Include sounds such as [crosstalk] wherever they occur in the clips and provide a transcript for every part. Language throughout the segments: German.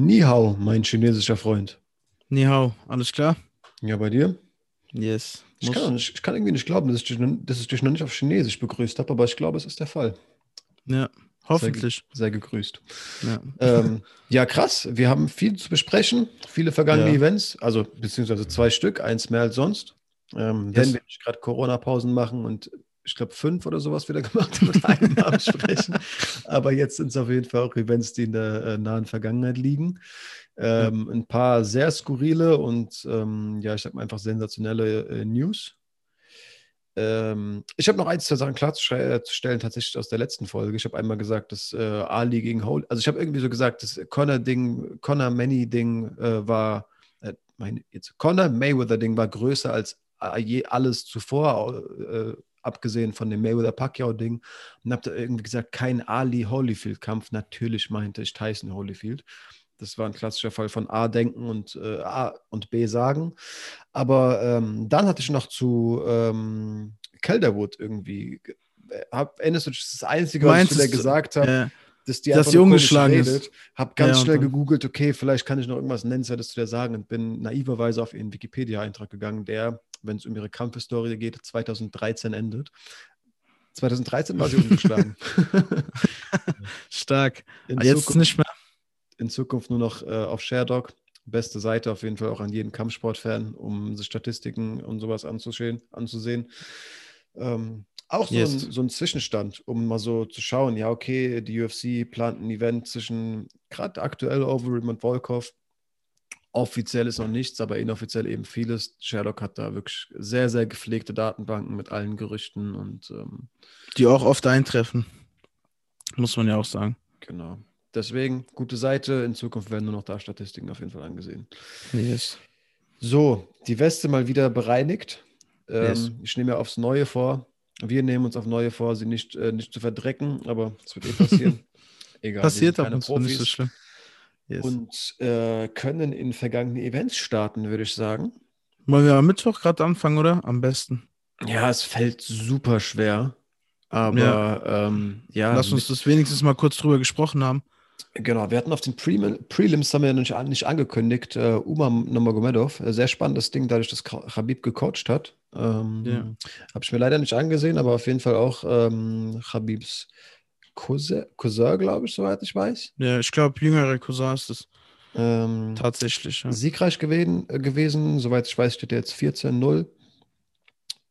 Ni hao, mein chinesischer Freund. Ni hao, alles klar? Ja, bei dir? Yes. Ich kann, nicht, ich kann, irgendwie nicht glauben, dass ich, dich, dass ich dich noch nicht auf Chinesisch begrüßt habe, aber ich glaube, es ist der Fall. Ja, hoffentlich. Sei, sei gegrüßt. Ja. Ähm, ja, krass. Wir haben viel zu besprechen, viele vergangene Ja. Events, also beziehungsweise zwei Stück, eins mehr als sonst. Ähm, Yes. Wenn wir nicht gerade Corona-Pausen machen und ich glaube fünf oder sowas wieder [laughs] gemacht mit einem Namen sprechen. [laughs] Aber jetzt sind es auf jeden Fall auch Events, die in der äh, nahen Vergangenheit liegen. Ähm, Ein paar sehr skurrile und ähm, ja, ich sag mal einfach sensationelle äh, News. Ähm, ich habe noch ein, zwei Sachen klarzustellen, tatsächlich aus der letzten Folge. Ich habe einmal gesagt, dass äh, Ali gegen Holy, also ich habe irgendwie so gesagt, das Connor-Ding, Connor-Manny-Ding äh, war, äh, mein, jetzt Connor Mayweather-Ding war größer als äh, je alles zuvor, abgesehen von dem Mayweather-Pacquiao-Ding. Und habe da irgendwie gesagt, kein Ali-Holyfield-Kampf. Natürlich meinte ich Tyson Holyfield. Das war ein klassischer Fall von A denken und äh, A und B sagen. Aber ähm, dann hatte ich noch zu ähm, Calderwood irgendwie. ge- äh, Hab, erinnerst du das ist das Einzige, was ich Meinst zu der du- gesagt habe, Ja, dass die dass ungeschlagen ist. Hab ganz Ja, schnell gegoogelt, okay, vielleicht kann ich noch irgendwas Nennenswertes zu der sagen und bin naiverweise auf ihren Wikipedia-Eintrag gegangen, der, wenn es um ihre Kampfhistorie geht, 2013 endet. 2013 war sie ungeschlagen. [laughs] stark. In Aber jetzt Zukunft- nicht mehr. in Zukunft nur noch äh, auf Sherdog. Beste Seite auf jeden Fall auch an jeden Kampfsportfan, um sich Statistiken und sowas anzusehen. anzusehen. Ähm, auch so, Yes. ein, so ein Zwischenstand, um mal so zu schauen, ja, okay, die UFC plant ein Event zwischen gerade aktuell Overeem und Volkov. Offiziell ist noch nichts, aber inoffiziell eben vieles. Sherlock hat da wirklich sehr, sehr gepflegte Datenbanken mit allen Gerüchten und ähm, Die auch oft eintreffen. Muss man ja auch sagen. genau. Deswegen, gute Seite. In Zukunft werden nur noch da Statistiken auf jeden Fall angesehen. Yes. So, die Weste mal wieder bereinigt. Ähm, Yes. Ich nehme mir aufs Neue vor. Wir nehmen uns auf Neue vor, sie nicht, äh, nicht zu verdrecken, aber es wird eh passieren. [laughs] Egal. Passiert sind ab keine und zu nicht so schlimm. Yes. Und äh, können in vergangene Events starten, würde ich sagen. Wollen wir am Mittwoch gerade anfangen, oder? Am besten. Ja, es fällt super schwer. Aber ja, ähm, ja Lass uns das wenigstens mal kurz drüber gesprochen haben. Genau, wir hatten auf den Prelim Prelims, haben wir nicht, an- nicht angekündigt, äh, Umar Nomagomedov, äh, sehr spannendes Ding, dadurch, dass Khabib gecoacht hat. Ähm, Ja. Habe ich mir leider nicht angesehen, aber auf jeden Fall auch ähm, Khabibs Cousin, Cousin glaube ich, soweit ich weiß. Ja, ich glaube, jüngere Cousin ist es Ähm, tatsächlich. Ja. siegreich gewesen, äh, gewesen, soweit ich weiß, steht er jetzt 14-0.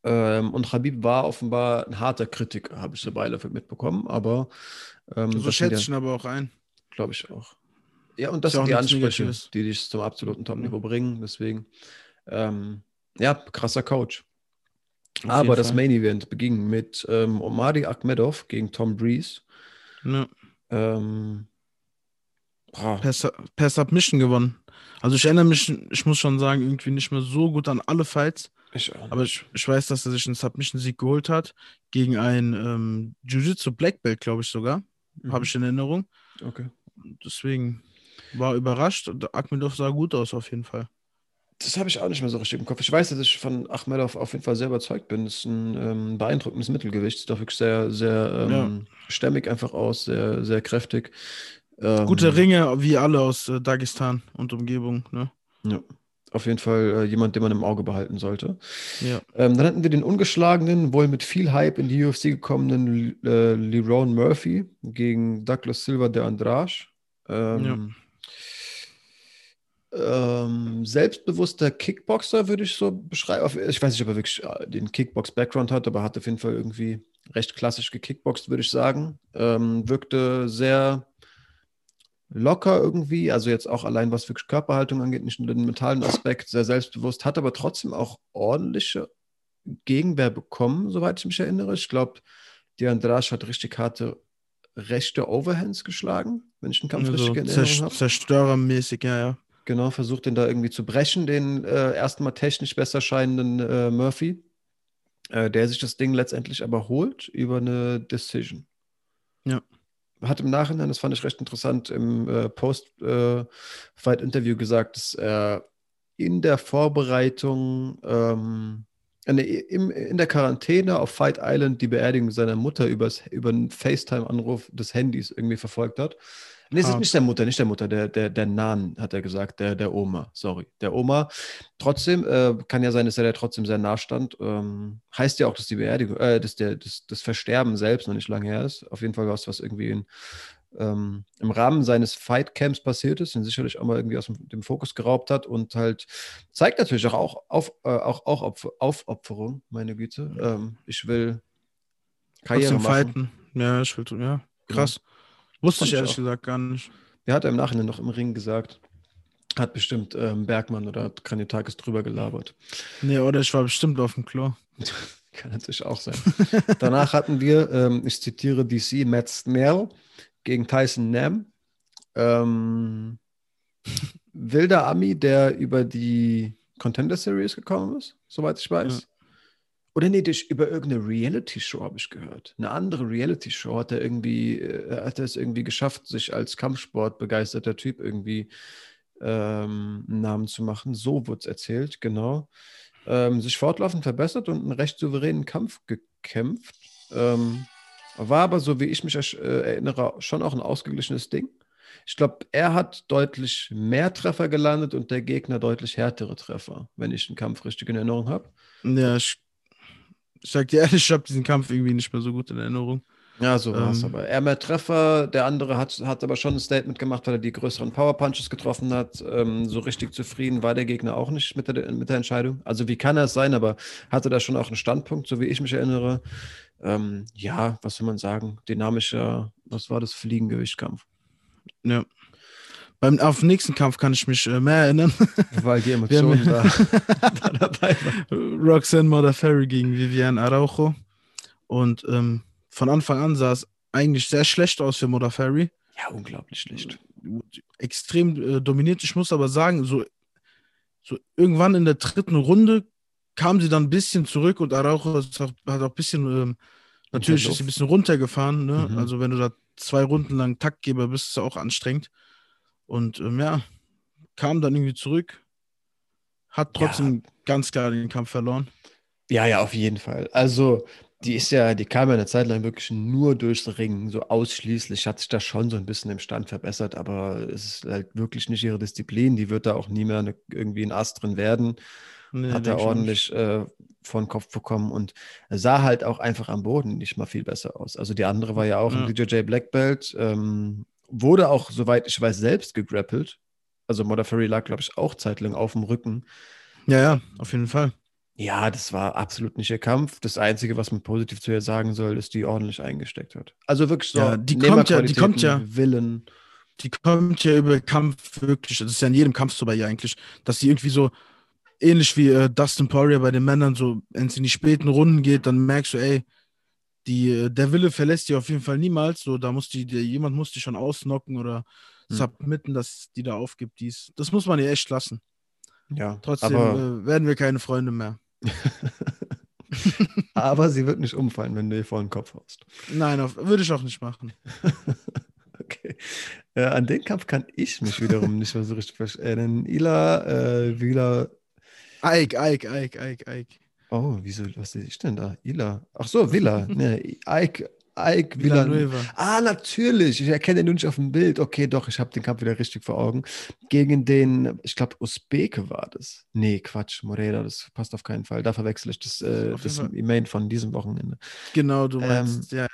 Ähm, und Khabib war offenbar ein harter Kritiker, habe ich so beiläufig mitbekommen, aber ähm, So schätze ich ihn aber auch ein. Glaube ich auch. Ja, und das Ist sind die Ansprüche, Negatives. die dich zum absoluten Mhm. Top-Niveau bringen. Deswegen, ähm, ja, krasser Coach. Auf Aber das. Main Event beging mit ähm, Omari Akhmedov gegen Tom Breeze. Ja. Ähm, boah, Per, per Submission gewonnen. Also ich erinnere mich, ich muss schon sagen, irgendwie nicht mehr so gut an alle Fights. ich, auch Aber ich, ich weiß, dass er sich einen Submission-Sieg geholt hat. Gegen ein ähm, Jiu-Jitsu Black Belt, glaube ich sogar. Mhm. Habe ich in Erinnerung. Okay. Deswegen war überrascht. Und Akhmedov sah gut aus, auf jeden Fall. Das habe ich auch nicht mehr so richtig im Kopf. Ich weiß, dass ich von Akhmedov auf jeden Fall sehr überzeugt bin. Das ist ein ähm, beeindruckendes Mittelgewicht. Sieht auch wirklich sehr, sehr ähm, stämmig einfach aus, sehr, sehr kräftig. Ähm, Gute Ringe, wie alle aus äh, Dagestan und Umgebung. Ne? Ja, auf jeden Fall äh, jemand, den man im Auge behalten sollte. Ja. Ähm, dann hatten wir den ungeschlagenen, wohl mit viel Hype in die UFC gekommenen äh, Lerone Murphy gegen Douglas Silva de Andrade. Ähm, ähm, selbstbewusster Kickboxer würde ich so beschreiben. Ich weiß nicht, ob er wirklich äh, den Kickbox-Background hat, aber hat auf jeden Fall irgendwie recht klassisch gekickboxt, würde ich sagen. Ähm, wirkte sehr locker irgendwie, also jetzt auch allein was wirklich Körperhaltung angeht, nicht nur den mentalen Aspekt, sehr selbstbewusst, hat aber trotzdem auch ordentliche Gegenwehr bekommen, soweit ich mich erinnere. Ich glaube, die Andrade hat richtig harte rechte Overhands geschlagen, wenn ich den Kampf Also richtig in Erinnerung zerst habe. zerstörermäßig, ja, ja. Genau, versucht den da irgendwie zu brechen, den äh, erstmal technisch besser scheinenden äh, Murphy, äh, der sich das Ding letztendlich aber holt über eine Decision. Ja. Hat im Nachhinein, das fand ich recht interessant, im äh, Post-Fight-Interview gesagt, dass er in der Vorbereitung, ähm, äh, nee, im, in der Quarantäne auf Fight Island die Beerdigung seiner Mutter übers, über einen FaceTime-Anruf des Handys irgendwie verfolgt hat. Nee, es ist Hart. nicht der Mutter, nicht der Mutter, der, der, der Nahen, hat er gesagt, der, der Oma, sorry. Der Oma. Trotzdem, äh, kann ja sein, dass er der trotzdem sehr nah stand. Ähm, heißt ja auch, dass die Beerdigung, äh, dass der, das, das Versterben selbst noch nicht lange her ist. Auf jeden Fall was, was irgendwie in, ähm, im Rahmen seines Fightcamps passiert ist, den sicherlich auch mal irgendwie aus dem, dem Fokus geraubt hat und halt zeigt natürlich auch, auch, auf, äh, auch, auch Opfer, Aufopferung, meine Güte. Ähm, ich will Karriere Trotzdem machen. fighten. Ja, ich will, ja, krass. Wusste ich ehrlich auch. gesagt gar nicht. Der hat er im Nachhinein noch im Ring gesagt. Hat bestimmt ähm, Bergmann oder Kranjotakis drüber gelabert. Nee, oder ich war bestimmt auf dem Klo. [laughs] Kann natürlich auch sein. Danach hatten wir, ähm, ich zitiere DC, Matt Snell gegen Tyson Nam. Ähm, [laughs] wilder Ami, der über die Contender Series gekommen ist, soweit ich weiß. Oder nee, durch, über irgendeine Reality-Show habe ich gehört. Eine andere Reality-Show hat er irgendwie, äh, hat er es irgendwie geschafft, sich als Kampfsport begeisterter Typ irgendwie ähm, einen Namen zu machen. So wurde es erzählt, genau. Ähm, sich fortlaufend verbessert und einen recht souveränen Kampf gekämpft. Ähm, war aber, so wie ich mich äh, erinnere, schon auch ein ausgeglichenes Ding. Ich glaube, er hat deutlich mehr Treffer gelandet und der Gegner deutlich härtere Treffer, wenn ich den Kampf richtig in Erinnerung habe. Ja, ich, ich sag dir ehrlich, ich habe diesen Kampf irgendwie nicht mehr so gut in Erinnerung. Ja, so war es Ähm. aber. Er mehr Treffer, der andere hat, hat aber schon ein Statement gemacht, weil er die größeren Power Punches getroffen hat. Ähm, so richtig zufrieden war der Gegner auch nicht mit der, mit der Entscheidung. Also wie kann er es sein, aber hatte da schon auch einen Standpunkt, so wie ich mich erinnere. Ähm, ja, was soll man sagen? Dynamischer, was war das? Fliegengewichtkampf. Ja. Beim, auf den nächsten Kampf kann ich mich äh, mehr erinnern. [laughs] Weil die Emotionen da, haben- [laughs] da dabei waren. Roxanne Modafferi gegen Viviane Araujo. Und ähm, von Anfang an sah es eigentlich sehr schlecht aus für Modafferi. Ja, unglaublich schlecht. Extrem äh, dominiert. Ich muss aber sagen, so, so irgendwann in der dritten Runde kam sie dann ein bisschen zurück und Araujo ist auch, hat auch ein bisschen, ähm, natürlich ist sie ein bisschen runtergefahren. Ne? Mhm. Also wenn du da zwei Runden lang Taktgeber bist, ist es auch anstrengend. Und ähm, ja, kam dann irgendwie zurück, hat Ja. trotzdem ganz klar den Kampf verloren. Ja, ja, auf jeden Fall. Also, die ist ja, die kam ja eine Zeit lang wirklich nur durchs Ringen, so ausschließlich. Hat sich da schon so ein bisschen im Stand verbessert, aber es ist halt wirklich nicht ihre Disziplin. Die wird da auch nie mehr eine, irgendwie ein Ast drin werden. Nee, Hat er ordentlich äh, vor den Kopf bekommen und sah halt auch einfach am Boden nicht mal viel besser aus. Also, die andere war ja auch Ja. ein DJJ Black Belt, ähm, wurde auch, soweit ich weiß, selbst gegrappelt. Also, Modafferi lag, glaube ich, auch zeitlang auf dem Rücken. Ja, ja, auf jeden Fall. Ja, das war absolut nicht ihr Kampf. Das Einzige, was man positiv zu ihr sagen soll, ist, die ordentlich eingesteckt hat. Also wirklich so Ja, die kommt ja- die kommt ja- Willen. Die kommt ja über Kampf wirklich, das ist ja in jedem Kampf so bei ihr eigentlich, dass sie irgendwie so ähnlich wie äh, Dustin Poirier bei den Männern so, wenn es in die späten Runden geht, dann merkst du, ey, die, äh, der Wille verlässt die auf jeden Fall niemals. So, da muss die, der, jemand muss die schon ausnocken oder Hm. submitten, dass die da aufgibt. Dies. Das muss man ihr echt lassen. Ja, Trotzdem aber, äh, werden wir keine Freunde mehr. [laughs] aber sie wird nicht umfallen, wenn du ihr vor den Kopf haust. Nein, auf, würde ich auch nicht machen. [laughs] Okay. Äh, an den Kampf kann ich mich wiederum nicht mehr so richtig ver- erinnern. Ila, äh, Vila. Ike, Ike, Ike, Ike, Ike. Oh, wieso, was sehe ich denn da? Ila. Ach so, Villa. [laughs] nee, Ike, Ike, Villa. Villanueva. Ah, natürlich. Ich erkenne nur nicht auf dem Bild. Okay, doch, ich habe den Kampf wieder richtig vor Augen. Gegen den, ich glaube, Usbeke war das. Nee, Quatsch, Moreira, das passt auf keinen Fall. Da verwechsel ich das, äh, das. Main von diesem Wochenende. Genau, du Ähm, meinst, ja.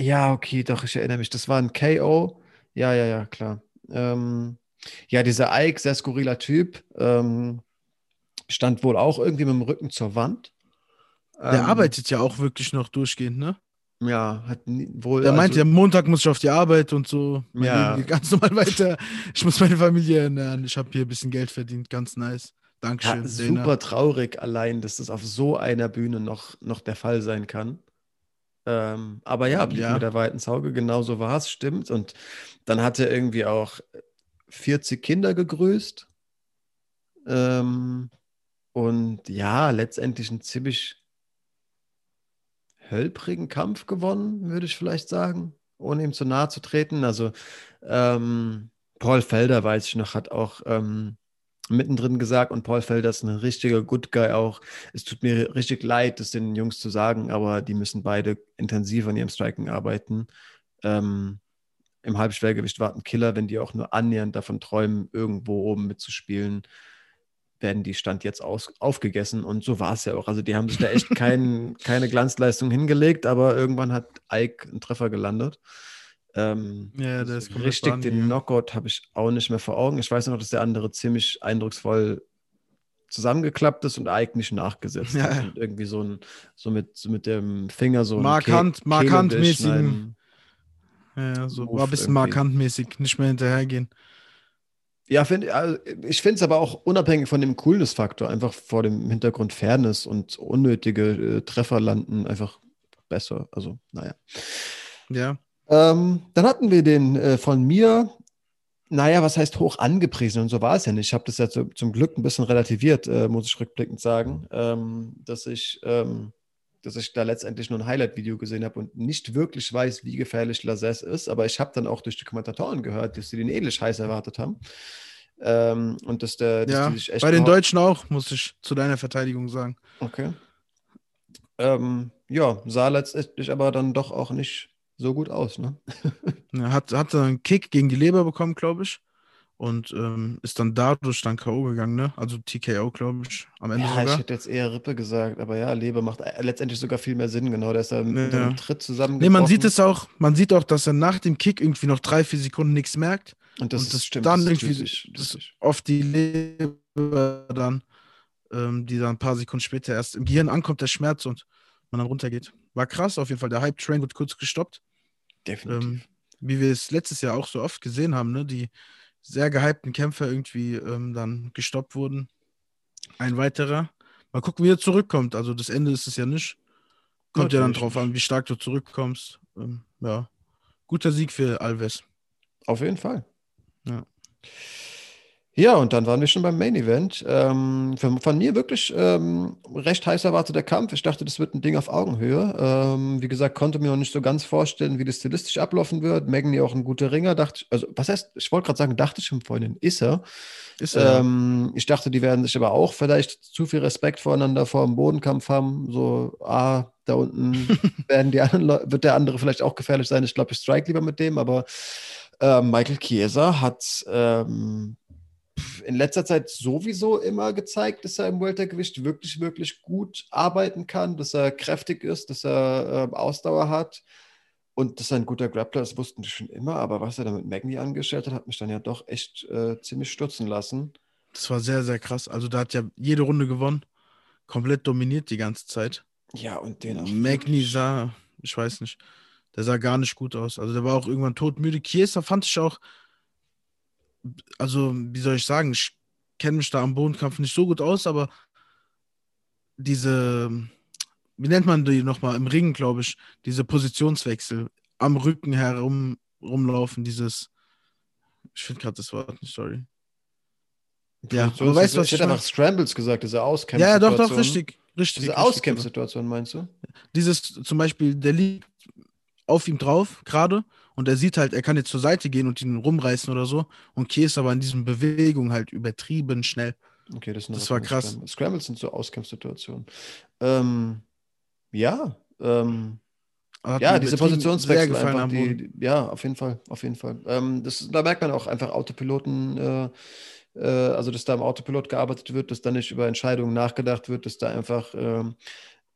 Ja, okay, doch, ich erinnere mich. Das war ein KO. Ja, ja, ja, klar. Ähm, ja, dieser Ike, sehr skurriler Typ, ähm, stand wohl auch irgendwie mit dem Rücken zur Wand. Der Ähm, arbeitet ja auch wirklich noch durchgehend, ne? Ja, hat nie, wohl. Der meint also- ja, Montag muss ich auf die Arbeit und so. Mein Ja. Leben geht ganz normal weiter. Ich muss meine Familie ernähren. Ich habe hier ein bisschen Geld verdient. Ganz nice. Dankeschön. Ja, super traurig allein, dass das auf so einer Bühne noch, noch der Fall sein kann. Ähm, aber ja, blieb Ja. mit der weiten Sauge, genau so war es, stimmt. Und dann hat er irgendwie auch 40 Kinder gegrüßt. Ähm, und ja, letztendlich einen ziemlich hölprigen Kampf gewonnen, würde ich vielleicht sagen, ohne ihm zu nahe zu treten. Also ähm, Paul Felder, weiß ich noch, hat auch ähm, mittendrin gesagt und Paul Felder ist ein richtiger Good Guy auch. Es tut mir richtig leid, das den Jungs zu sagen, aber die müssen beide intensiv an ihrem Striking arbeiten. Ähm, im Halbschwergewicht warten Killer, wenn die auch nur annähernd davon träumen, irgendwo oben mitzuspielen, werden die Stand jetzt aus, aufgegessen. Und so war es ja auch. Also die haben sich da echt kein, [laughs] keine Glanzleistung hingelegt, aber irgendwann hat Ike einen Treffer gelandet. Ähm, Ja, der ist komplett richtig, den gegangen. Knockout habe ich auch nicht mehr vor Augen. Ich weiß noch, dass der andere ziemlich eindrucksvoll zusammengeklappt ist und Ike nicht nachgesetzt Ja, hat. ja. Und irgendwie so, ein, so, mit, so mit dem Finger so Markant- Ke- markant durchschneiden. Ja, ja, so war ein bisschen irgendwie. markantmäßig, nicht mehr hinterhergehen. Ja, find, also ich finde es aber auch unabhängig von dem Coolness-Faktor, einfach vor dem Hintergrund Fairness und unnötige äh, Treffer landen einfach besser. Also, naja. Ja. Ähm, dann hatten wir den äh, von mir, naja, was heißt hoch angepriesen und so war es ja nicht. Ich habe das ja zu, zum Glück ein bisschen relativiert, äh, muss ich rückblickend sagen, ähm, dass ich, ähm, dass ich da letztendlich nur ein Highlight-Video gesehen habe und nicht wirklich weiß, wie gefährlich Lazes ist. Aber ich habe dann auch durch die Kommentatoren gehört, dass sie den ähnlich heiß erwartet haben. Ähm, und dass der, dass Ja, die sich echt bei den Deutschen auch, muss ich zu deiner Verteidigung sagen. Okay. Ähm, ja, sah letztendlich aber dann doch auch nicht so gut aus, ne? [laughs] Er hat, hat einen Kick gegen die Leber bekommen, glaube ich. Und ähm, ist dann dadurch dann K.O. gegangen, ne? Also TKO, glaube ich, am Ende Ja, ich sogar. hätte jetzt eher Rippe gesagt, aber ja, Leber macht äh, letztendlich sogar viel mehr Sinn, genau. Der ist da mit Ja. einem Tritt zusammen. Nee, man sieht es auch, man sieht auch, dass er nach dem Kick irgendwie noch drei, vier Sekunden nichts merkt. Und das, und ist, das stimmt. dann das ist irgendwie typisch, das- typisch. Auf die Leber dann, ähm, die dann ein paar Sekunden später erst im Gehirn ankommt, der Schmerz und man dann runtergeht. War krass auf jeden Fall. Der Hype-Train wird kurz gestoppt. Definitiv. Ähm, wie wir es letztes Jahr auch so oft gesehen haben, ne? die sehr gehypten Kämpfer irgendwie ähm, dann gestoppt wurden. Ein weiterer. Mal gucken, wie er zurückkommt. Also das Ende ist es ja nicht. Kommt ja dann Natürlich drauf an, wie stark du zurückkommst. Ähm, ja. Guter Sieg für Alves. Auf jeden Fall. Ja. Ja, und dann waren wir schon beim Main Event. Ähm, von, von mir wirklich ähm, recht heiß erwarteter Kampf. Ich dachte, das wird ein Ding auf Augenhöhe. Ähm, wie gesagt, konnte mir noch nicht so ganz vorstellen, wie das stilistisch ablaufen wird. Magny auch ein guter Ringer, dachte ich, also was heißt, ich wollte gerade sagen, dachte ich schon vorhin, ist er. Ist er. Ähm, ich dachte, die werden sich aber auch vielleicht zu viel Respekt voreinander vor dem Bodenkampf haben. So, ah, da unten [laughs] werden die anderen wird der andere vielleicht auch gefährlich sein. Ich glaube, ich strike lieber mit dem, aber äh, Michael Chiesa hat ähm, in letzter Zeit sowieso immer gezeigt, dass er im Weltergewicht wirklich, wirklich gut arbeiten kann, dass er kräftig ist, dass er äh, Ausdauer hat und dass er ein guter Grappler ist, wussten die schon immer. Aber was er da mit Magny angestellt hat, hat mich dann ja doch echt äh, ziemlich stutzen lassen. Das war sehr, sehr krass. Also da hat ja jede Runde gewonnen. Komplett dominiert die ganze Zeit. Ja, und den auch. Magni sah, ich weiß nicht, der sah gar nicht gut aus. Also der war auch irgendwann todmüde. Chiesa fand ich auch, also wie soll ich sagen, ich kenne mich da am Bodenkampf nicht so gut aus, aber diese, wie nennt man die nochmal, im Ring, glaube ich, diese Positionswechsel, am Rücken herum rumlaufen, dieses, ich finde gerade das Wort nicht, sorry. Ja, aber weißt du, was ich ich einfach Scrambles gesagt, diese Auskämpfsituation. ja, doch, doch, richtig. Richtig. Diese. Auskämpfsituation meinst du? dieses zum Beispiel, der liegt auf ihm drauf gerade und er sieht halt, er kann jetzt zur Seite gehen und ihn rumreißen oder so und Key ist aber in diesen Bewegungen halt übertrieben schnell. Okay, das, Das war krass. Scrambles. Scrambles sind so Auskämpfsituationen. Ähm, ja, ähm, ja, diese Positionswechsel einfach, die, die, ja, auf jeden Fall, auf jeden Fall. Ähm, das, da merkt man auch einfach Autopiloten, äh, äh, also dass da im Autopilot gearbeitet wird, dass da nicht über Entscheidungen nachgedacht wird, dass da einfach ähm,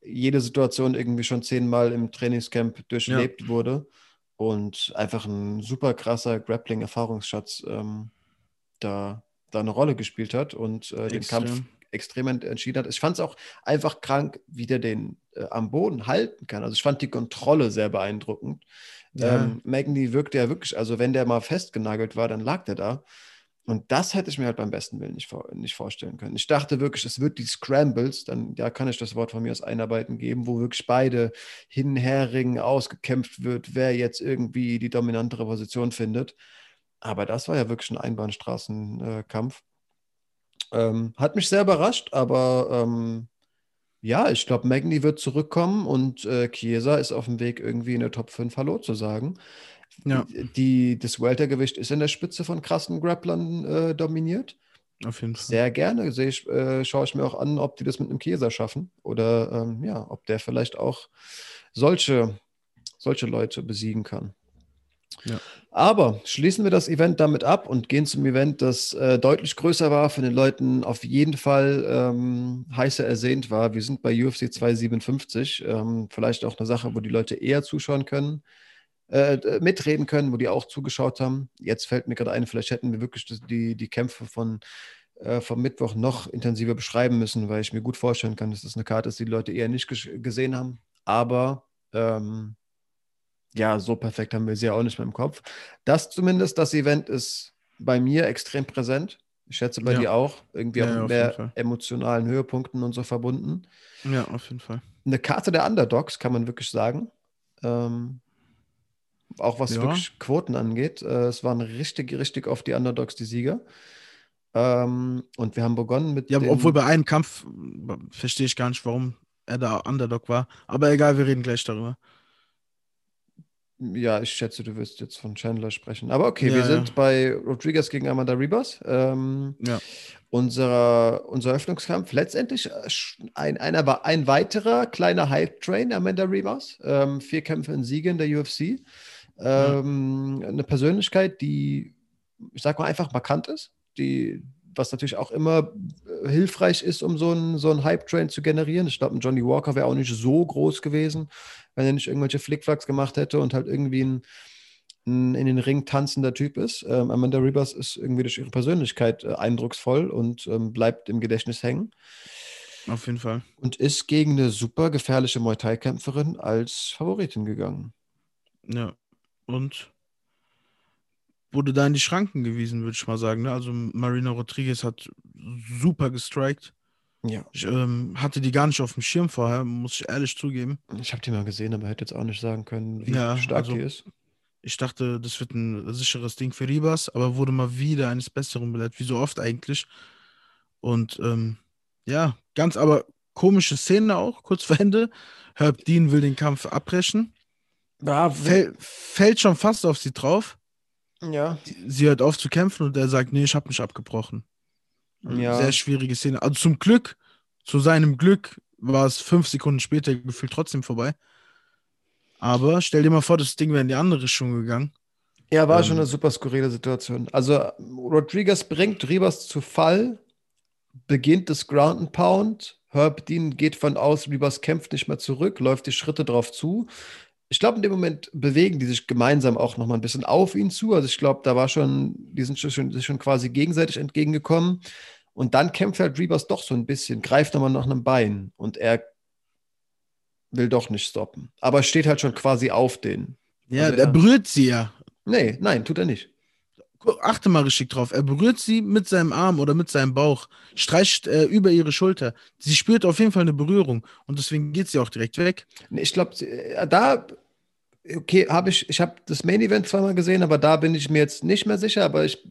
jede Situation irgendwie schon zehnmal im Trainingscamp durchlebt wurde und einfach ein super krasser Grappling-Erfahrungsschatz ähm, da, da eine Rolle gespielt hat und äh, den. Kampf extrem ent- entschieden hat. Ich fand es auch einfach krank, wie der den äh, am Boden halten kann. Also ich fand die Kontrolle sehr beeindruckend. Ja. Ähm, Magny wirkte ja wirklich, also wenn der mal festgenagelt war, dann lag der da. Und das hätte ich mir halt beim besten Willen nicht, nicht vorstellen können. Ich dachte wirklich, es wird die Scrambles, dann ja, kann ich das Wort von mir aus einarbeiten geben, wo wirklich beide hin, her ringen, ausgekämpft wird, wer jetzt irgendwie die dominantere Position findet. Aber das war ja wirklich ein Einbahnstraßenkampf. Ähm, hat mich sehr überrascht, aber ähm, ja, ich glaube, Magny wird zurückkommen und äh, Chiesa ist auf dem Weg, irgendwie in der Top 5 Hallo zu sagen. Ja. Die, das Weltergewicht ist in der Spitze von krassen Grapplern äh, dominiert. Auf jeden Fall. Sehr gerne sehe ich, äh, schaue ich mir auch an, ob die das mit einem Chiesa schaffen oder ähm, ja, ob der vielleicht auch solche, solche Leute besiegen kann. Ja. Aber schließen wir das Event damit ab und gehen zum Event, das äh, deutlich größer war, von den Leuten auf jeden Fall ähm, heißer ersehnt war. Wir sind bei UFC 257. Ähm, vielleicht auch eine Sache, wo die Leute eher zuschauen können, äh, mitreden können, wo die auch zugeschaut haben. Jetzt fällt mir gerade ein, vielleicht hätten wir wirklich die, die Kämpfe von äh, vom Mittwoch noch intensiver beschreiben müssen, weil ich mir gut vorstellen kann, dass das eine Karte ist, die, die Leute eher nicht gesehen haben. Aber ähm, ja, so perfekt haben wir sie ja auch nicht mehr im Kopf. Das zumindest, das Event ist bei mir extrem präsent. Ich schätze bei Ja. dir auch. Irgendwie Ja, auch mit mehr emotionalen Höhepunkten und so verbunden. Ja, auf jeden Fall. Eine Karte der Underdogs, kann man wirklich sagen. Ähm, auch was Ja. wirklich Quoten angeht. Äh, es waren richtig, richtig oft die Underdogs die Sieger. Ähm, und wir haben begonnen mit. Ja, obwohl bei einem Kampf verstehe ich gar nicht, warum er da Underdog war. Aber egal, wir reden gleich darüber. Ja, ich schätze, du wirst jetzt von Chandler sprechen. Aber okay, Ja, wir ja. sind bei Rodriguez gegen Amanda Ribas. Ähm, Ja. unser, unser Öffnungskampf. Letztendlich äh, ein, einer, ein weiterer kleiner Hype-Train, Amanda Ribas. Ähm, vier Kämpfe in Siege in der UFC. Ähm, Eine Persönlichkeit, die, ich sag mal, einfach markant ist, die, was natürlich auch immer äh, hilfreich ist, um so einen, so einen Hype-Train zu generieren. Ich glaube, ein Johnny Walker wäre auch nicht so groß gewesen, wenn er nicht irgendwelche Flickflacks gemacht hätte und halt irgendwie ein, ein in den Ring tanzender Typ ist. Ähm, Amanda Ribas ist irgendwie durch ihre Persönlichkeit äh, eindrucksvoll und ähm, bleibt im Gedächtnis hängen Auf jeden Fall. und ist gegen eine super gefährliche Muay Thai-Kämpferin als Favoritin gegangen. Ja. Und wurde da in die Schranken gewiesen, würde ich mal sagen. Ne? Also Marina Rodriguez hat super gestrikt. Ja, Ich ähm, hatte die gar nicht auf dem Schirm vorher, muss ich ehrlich zugeben. ich habe die mal gesehen, aber hätte jetzt auch nicht sagen können, wie Ja, stark also- die ist. Ich dachte, das wird ein sicheres Ding für Ribas, aber wurde mal wieder eines Besseren belehrt, wie so oft eigentlich. Und ähm, ja, ganz aber komische Szene auch, kurz vor Ende. Herb Dean will den Kampf abbrechen, Ja, fäll, fällt schon fast auf sie drauf. ja. Sie hört auf zu kämpfen und er sagt, nee, ich habe mich abgebrochen. Ja. Sehr schwierige Szene. Also zum Glück, zu seinem Glück war es fünf Sekunden später gefühlt trotzdem vorbei. Aber stell dir mal vor, das Ding wäre in die andere Richtung gegangen. Ja, war Ähm, schon eine super skurrile Situation. Also Rodriguez bringt Ribas zu Fall, beginnt das Ground and Pound. Herb Dean geht von aus, Ribas kämpft nicht mehr zurück, läuft die Schritte drauf zu. Ich glaube, in dem Moment bewegen die sich gemeinsam auch noch mal ein bisschen auf ihn zu. Also ich glaube, da war schon, die sind schon, sich schon quasi gegenseitig entgegengekommen. Und dann kämpft halt Ribas doch so ein bisschen, greift nochmal nach einem Bein und er will doch nicht stoppen. Aber steht halt schon quasi auf den. Ja, Also er er- berührt sie ja. Nee, nein, tut er nicht. Achte mal richtig drauf. Er berührt sie mit seinem Arm oder mit seinem Bauch, streicht äh, über ihre Schulter. Sie spürt auf jeden Fall eine Berührung und deswegen geht sie auch direkt weg. Ich glaube, da, okay, habe ich, ich habe das Main Event zweimal gesehen, aber da bin ich mir jetzt nicht mehr sicher, aber ich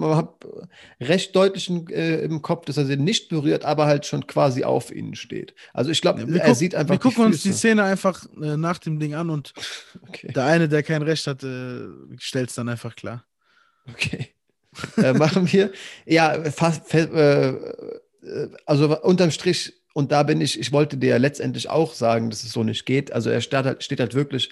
habe recht deutlich äh, im Kopf, dass er sie nicht berührt, aber halt schon quasi auf ihnen steht. Also ich glaube, Wir er guck- sieht einfach Wir gucken die uns die Füße. Szene einfach äh, nach dem Ding an und [laughs] Okay, der eine, der kein Recht hat, äh, stellt es dann einfach klar. Okay. [laughs] äh, machen wir. Ja, fast, äh, äh, also unterm Strich, und da bin ich, ich wollte dir ja letztendlich auch sagen, dass es so nicht geht. Also er steht halt, steht halt wirklich,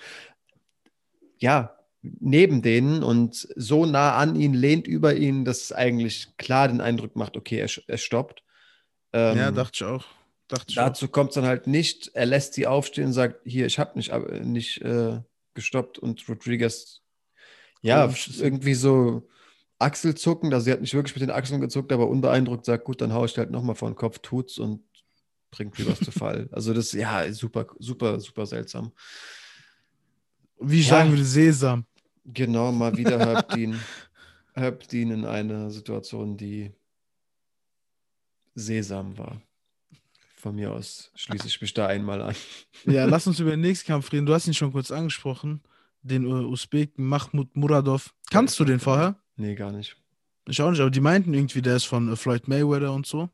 ja, neben denen und so nah an ihn, lehnt über ihn, dass es eigentlich klar den Eindruck macht, okay, er, er stoppt. Ähm, ja, dachte ich auch. Dachte ich dazu kommt es dann halt nicht, er lässt sie aufstehen und sagt, hier, ich habe nicht, ab- nicht äh, gestoppt und Rodriguez, ja, irgendwie so Achselzucken, also sie hat nicht wirklich mit den Achseln gezuckt, aber unbeeindruckt sagt, gut, dann hau ich dir halt nochmal vor den Kopf, tut's und bringt Rivas zu Fall. [laughs] Also das, ja, super, super, super seltsam. Wie ich Ja. sagen würde, Sesam. Genau, mal wieder Herb Dean, Herb Dean in einer Situation, die Sesam war. Von mir aus schließe ich mich da einmal an. Ja, lass [laughs] uns über den nächsten Kampf reden. Du hast ihn schon kurz angesprochen. Den Usbeken Mahmoud Muradov. Kannst du den vorher? Nee, gar nicht. Ich auch nicht, aber die meinten irgendwie, der ist von äh, Floyd Mayweather und so.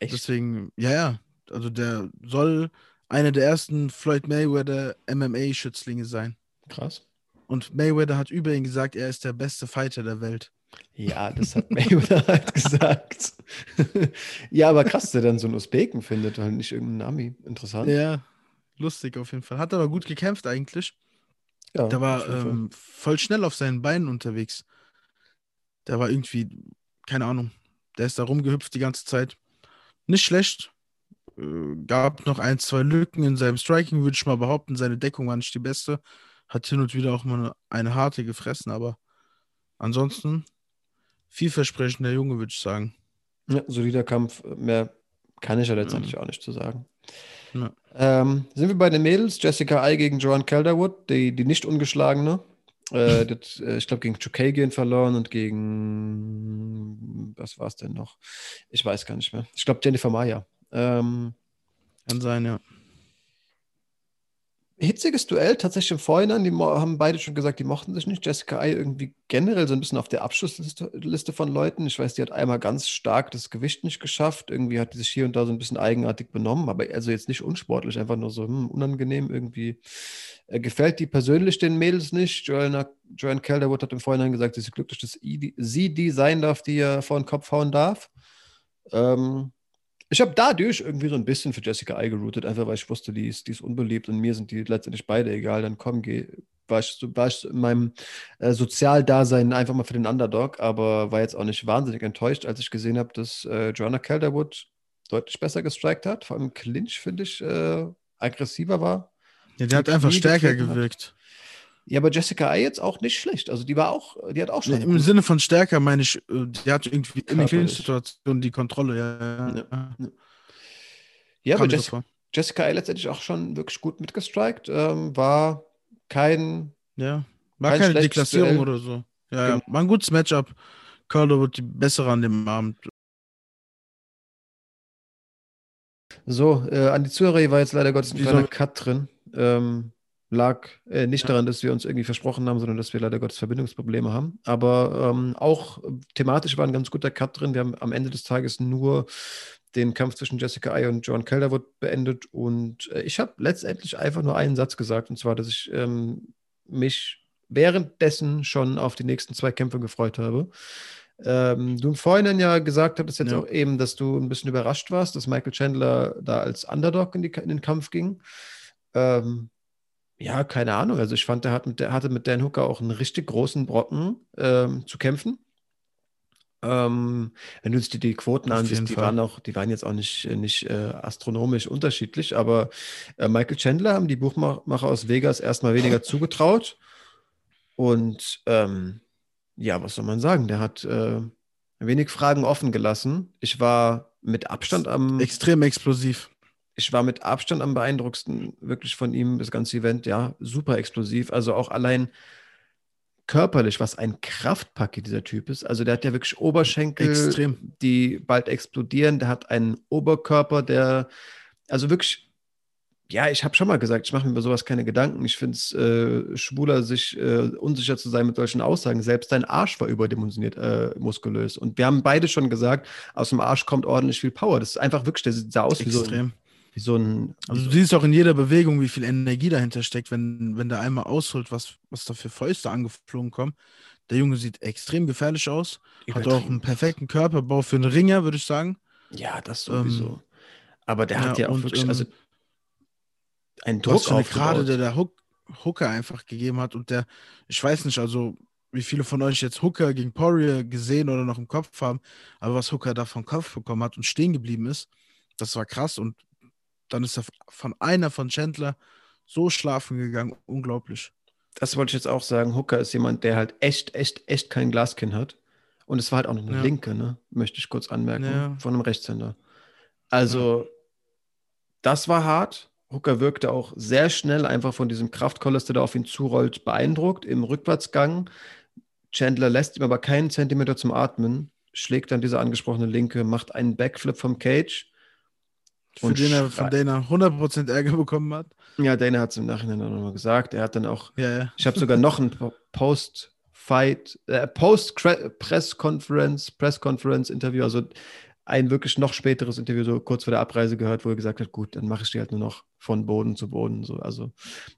Echt? Deswegen, ja, ja. Also der soll einer der ersten Floyd Mayweather MMA-Schützlinge sein. Krass. Und Mayweather hat über ihn gesagt, er ist der beste Fighter der Welt. Ja, das hat Mayweather [laughs] halt gesagt. ja, aber krass, dass er dann so einen Usbeken findet, halt nicht irgendeinen Ami. Interessant. Ja, lustig auf jeden Fall. Hat aber gut gekämpft eigentlich. Ja, der war ähm, voll schnell auf seinen Beinen unterwegs. Der war irgendwie, keine Ahnung, der ist da rumgehüpft die ganze Zeit. Nicht schlecht. Äh, gab noch ein, zwei Lücken in seinem Striking, würde ich mal behaupten. Seine Deckung war nicht die beste. Hat hin und wieder auch mal eine, eine harte gefressen, aber ansonsten vielversprechender Junge, würde ich sagen. Ja, solider Kampf. Mehr kann ich ja letztendlich mhm. auch nicht zu sagen. Ja. Ähm, sind wir bei den Mädels? Jessica Ai gegen Joan Calderwood, die, die nicht ungeschlagene. Äh, das, äh, ich glaube, gegen Chukagian verloren und gegen. Was war es denn noch? Ich weiß gar nicht mehr. Ich glaube, Jennifer Maya. Ähm, Kann sein, ja hitziges Duell tatsächlich im Vorhinein. Die haben beide schon gesagt, die mochten sich nicht. Jessica Ai irgendwie generell so ein bisschen auf der Abschlussliste von Leuten. Ich weiß, die hat einmal ganz stark das Gewicht nicht geschafft. Irgendwie hat die sich hier und da so ein bisschen eigenartig benommen, aber also jetzt nicht unsportlich, einfach nur so hm, unangenehm irgendwie. Äh, gefällt die persönlich den Mädels nicht. Joanna, Joanne Calderwood hat im Vorhinein gesagt, sie ist glücklich, dass sie die sein darf, die er vor den Kopf hauen darf. Ähm, ich habe dadurch irgendwie so ein bisschen für Jessica Ai geroutet, einfach weil ich wusste, die ist, die ist unbeliebt und mir sind die letztendlich beide egal. Dann komm, geh, war ich, war ich in meinem äh, Sozialdasein einfach mal für den Underdog, aber war jetzt auch nicht wahnsinnig enttäuscht, als ich gesehen habe, dass äh, Joanna Calderwood deutlich besser gestrikt hat. Vor allem Clinch, finde ich, äh, aggressiver war. Ja, der hat einfach stärker gewirkt. Hat. Ja, aber Jessica Ai jetzt auch nicht schlecht. Also die war auch, die hat auch schon. Im Sinne von stärker meine ich, äh, die hat irgendwie in den Situationen die Kontrolle. Ja, ja. ja. ja aber Jessica, Jessica Ai letztendlich auch schon wirklich gut mitgestrikt. Ähm, war kein. Ja, war kein keine Deklassierung Duell. oder so. Ja, ja, war ein gutes Matchup. Curler wird die bessere an dem Abend. So, äh, an die Zuhörer war jetzt leider Gottes ein kleiner Cut drin. Ähm, lag äh, nicht ja. daran, dass wir uns irgendwie versprochen haben, sondern dass wir leider Gottes Verbindungsprobleme haben. Aber ähm, auch thematisch war ein ganz guter Cut drin. Wir haben am Ende des Tages nur den Kampf zwischen Jessica Ai und John Calderwood beendet und äh, ich habe letztendlich einfach nur einen Satz gesagt und zwar, dass ich ähm, mich währenddessen schon auf die nächsten zwei Kämpfe gefreut habe. Ähm, du im Vorhinein ja gesagt hattest jetzt ja. auch eben, dass du ein bisschen überrascht warst, dass Michael Chandler da als Underdog in, die, in den Kampf ging. Ähm, ja, keine Ahnung. Also ich fand, er hat mit, der, hatte mit Dan Hooker auch einen richtig großen Brocken ähm, zu kämpfen. Ähm, wenn du uns die, die Quoten Auf ansiehst, die waren auch, die waren jetzt auch nicht, nicht äh, astronomisch unterschiedlich, aber äh, Michael Chandler haben die Buchmacher aus Vegas erstmal weniger zugetraut. Und ähm, ja, was soll man sagen? Der hat äh, wenig Fragen offen gelassen. Ich war mit Abstand am. Extrem explosiv ich war mit Abstand am beeindruckendsten wirklich von ihm, das ganze Event, ja, super explosiv. Also auch allein körperlich, was ein Kraftpaket dieser Typ ist. Also der hat ja wirklich Oberschenkel, Extrem. die bald explodieren. Der hat einen Oberkörper, der, also wirklich, ja, ich habe schon mal gesagt, ich mache mir über sowas keine Gedanken. Ich finde es äh, schwuler, sich äh, unsicher zu sein mit solchen Aussagen. Selbst dein Arsch war überdimensioniert äh, muskulös. Und wir haben beide schon gesagt, aus dem Arsch kommt ordentlich viel Power. Das ist einfach wirklich, der sah aus Extrem. wie so ein wie so ein. Also du siehst auch in jeder Bewegung, wie viel Energie dahinter steckt, wenn, wenn der einmal ausholt, was, was da für Fäuste angeflogen kommen. Der Junge sieht extrem gefährlich aus. Hat auch einen perfekten Körperbau für einen Ringer, würde ich sagen. Ja, das sowieso. Ähm, Aber der hat ja auch und, wirklich, also ähm, einen Druck gerade, der der Hook, Hooker einfach gegeben hat und der, ich weiß nicht, also wie viele von euch jetzt Hooker gegen Poirier gesehen oder noch im Kopf haben, aber was Hooker da vom Kopf bekommen hat und stehen geblieben ist, das war krass und dann ist er von einer von Chandler so schlafen gegangen. Unglaublich. Das wollte ich jetzt auch sagen. Hooker ist jemand, der halt echt, echt, echt kein Glaskinn hat. Und es war halt auch noch eine ja. Linke, ne? möchte ich kurz anmerken, ja. von einem Rechtshänder. Also, ja. das war hart. Hooker wirkte auch sehr schnell einfach von diesem Kraftkollers, der da auf ihn zurollt, beeindruckt im Rückwärtsgang. Chandler lässt ihm aber keinen Zentimeter zum Atmen, schlägt dann diese angesprochene Linke, macht einen Backflip vom Cage für den er, von denen er 100% Ärger bekommen hat. Ja, Dana hat es im Nachhinein auch nochmal gesagt. Er hat dann auch, ja, ja. ich habe sogar noch ein Post-Fight, äh, Post-Press-Conference, Press-Conference-Interview, also ein wirklich noch späteres Interview, so kurz vor der Abreise gehört, wo er gesagt hat, gut, dann mache ich die halt nur noch von Boden zu Boden. So. Also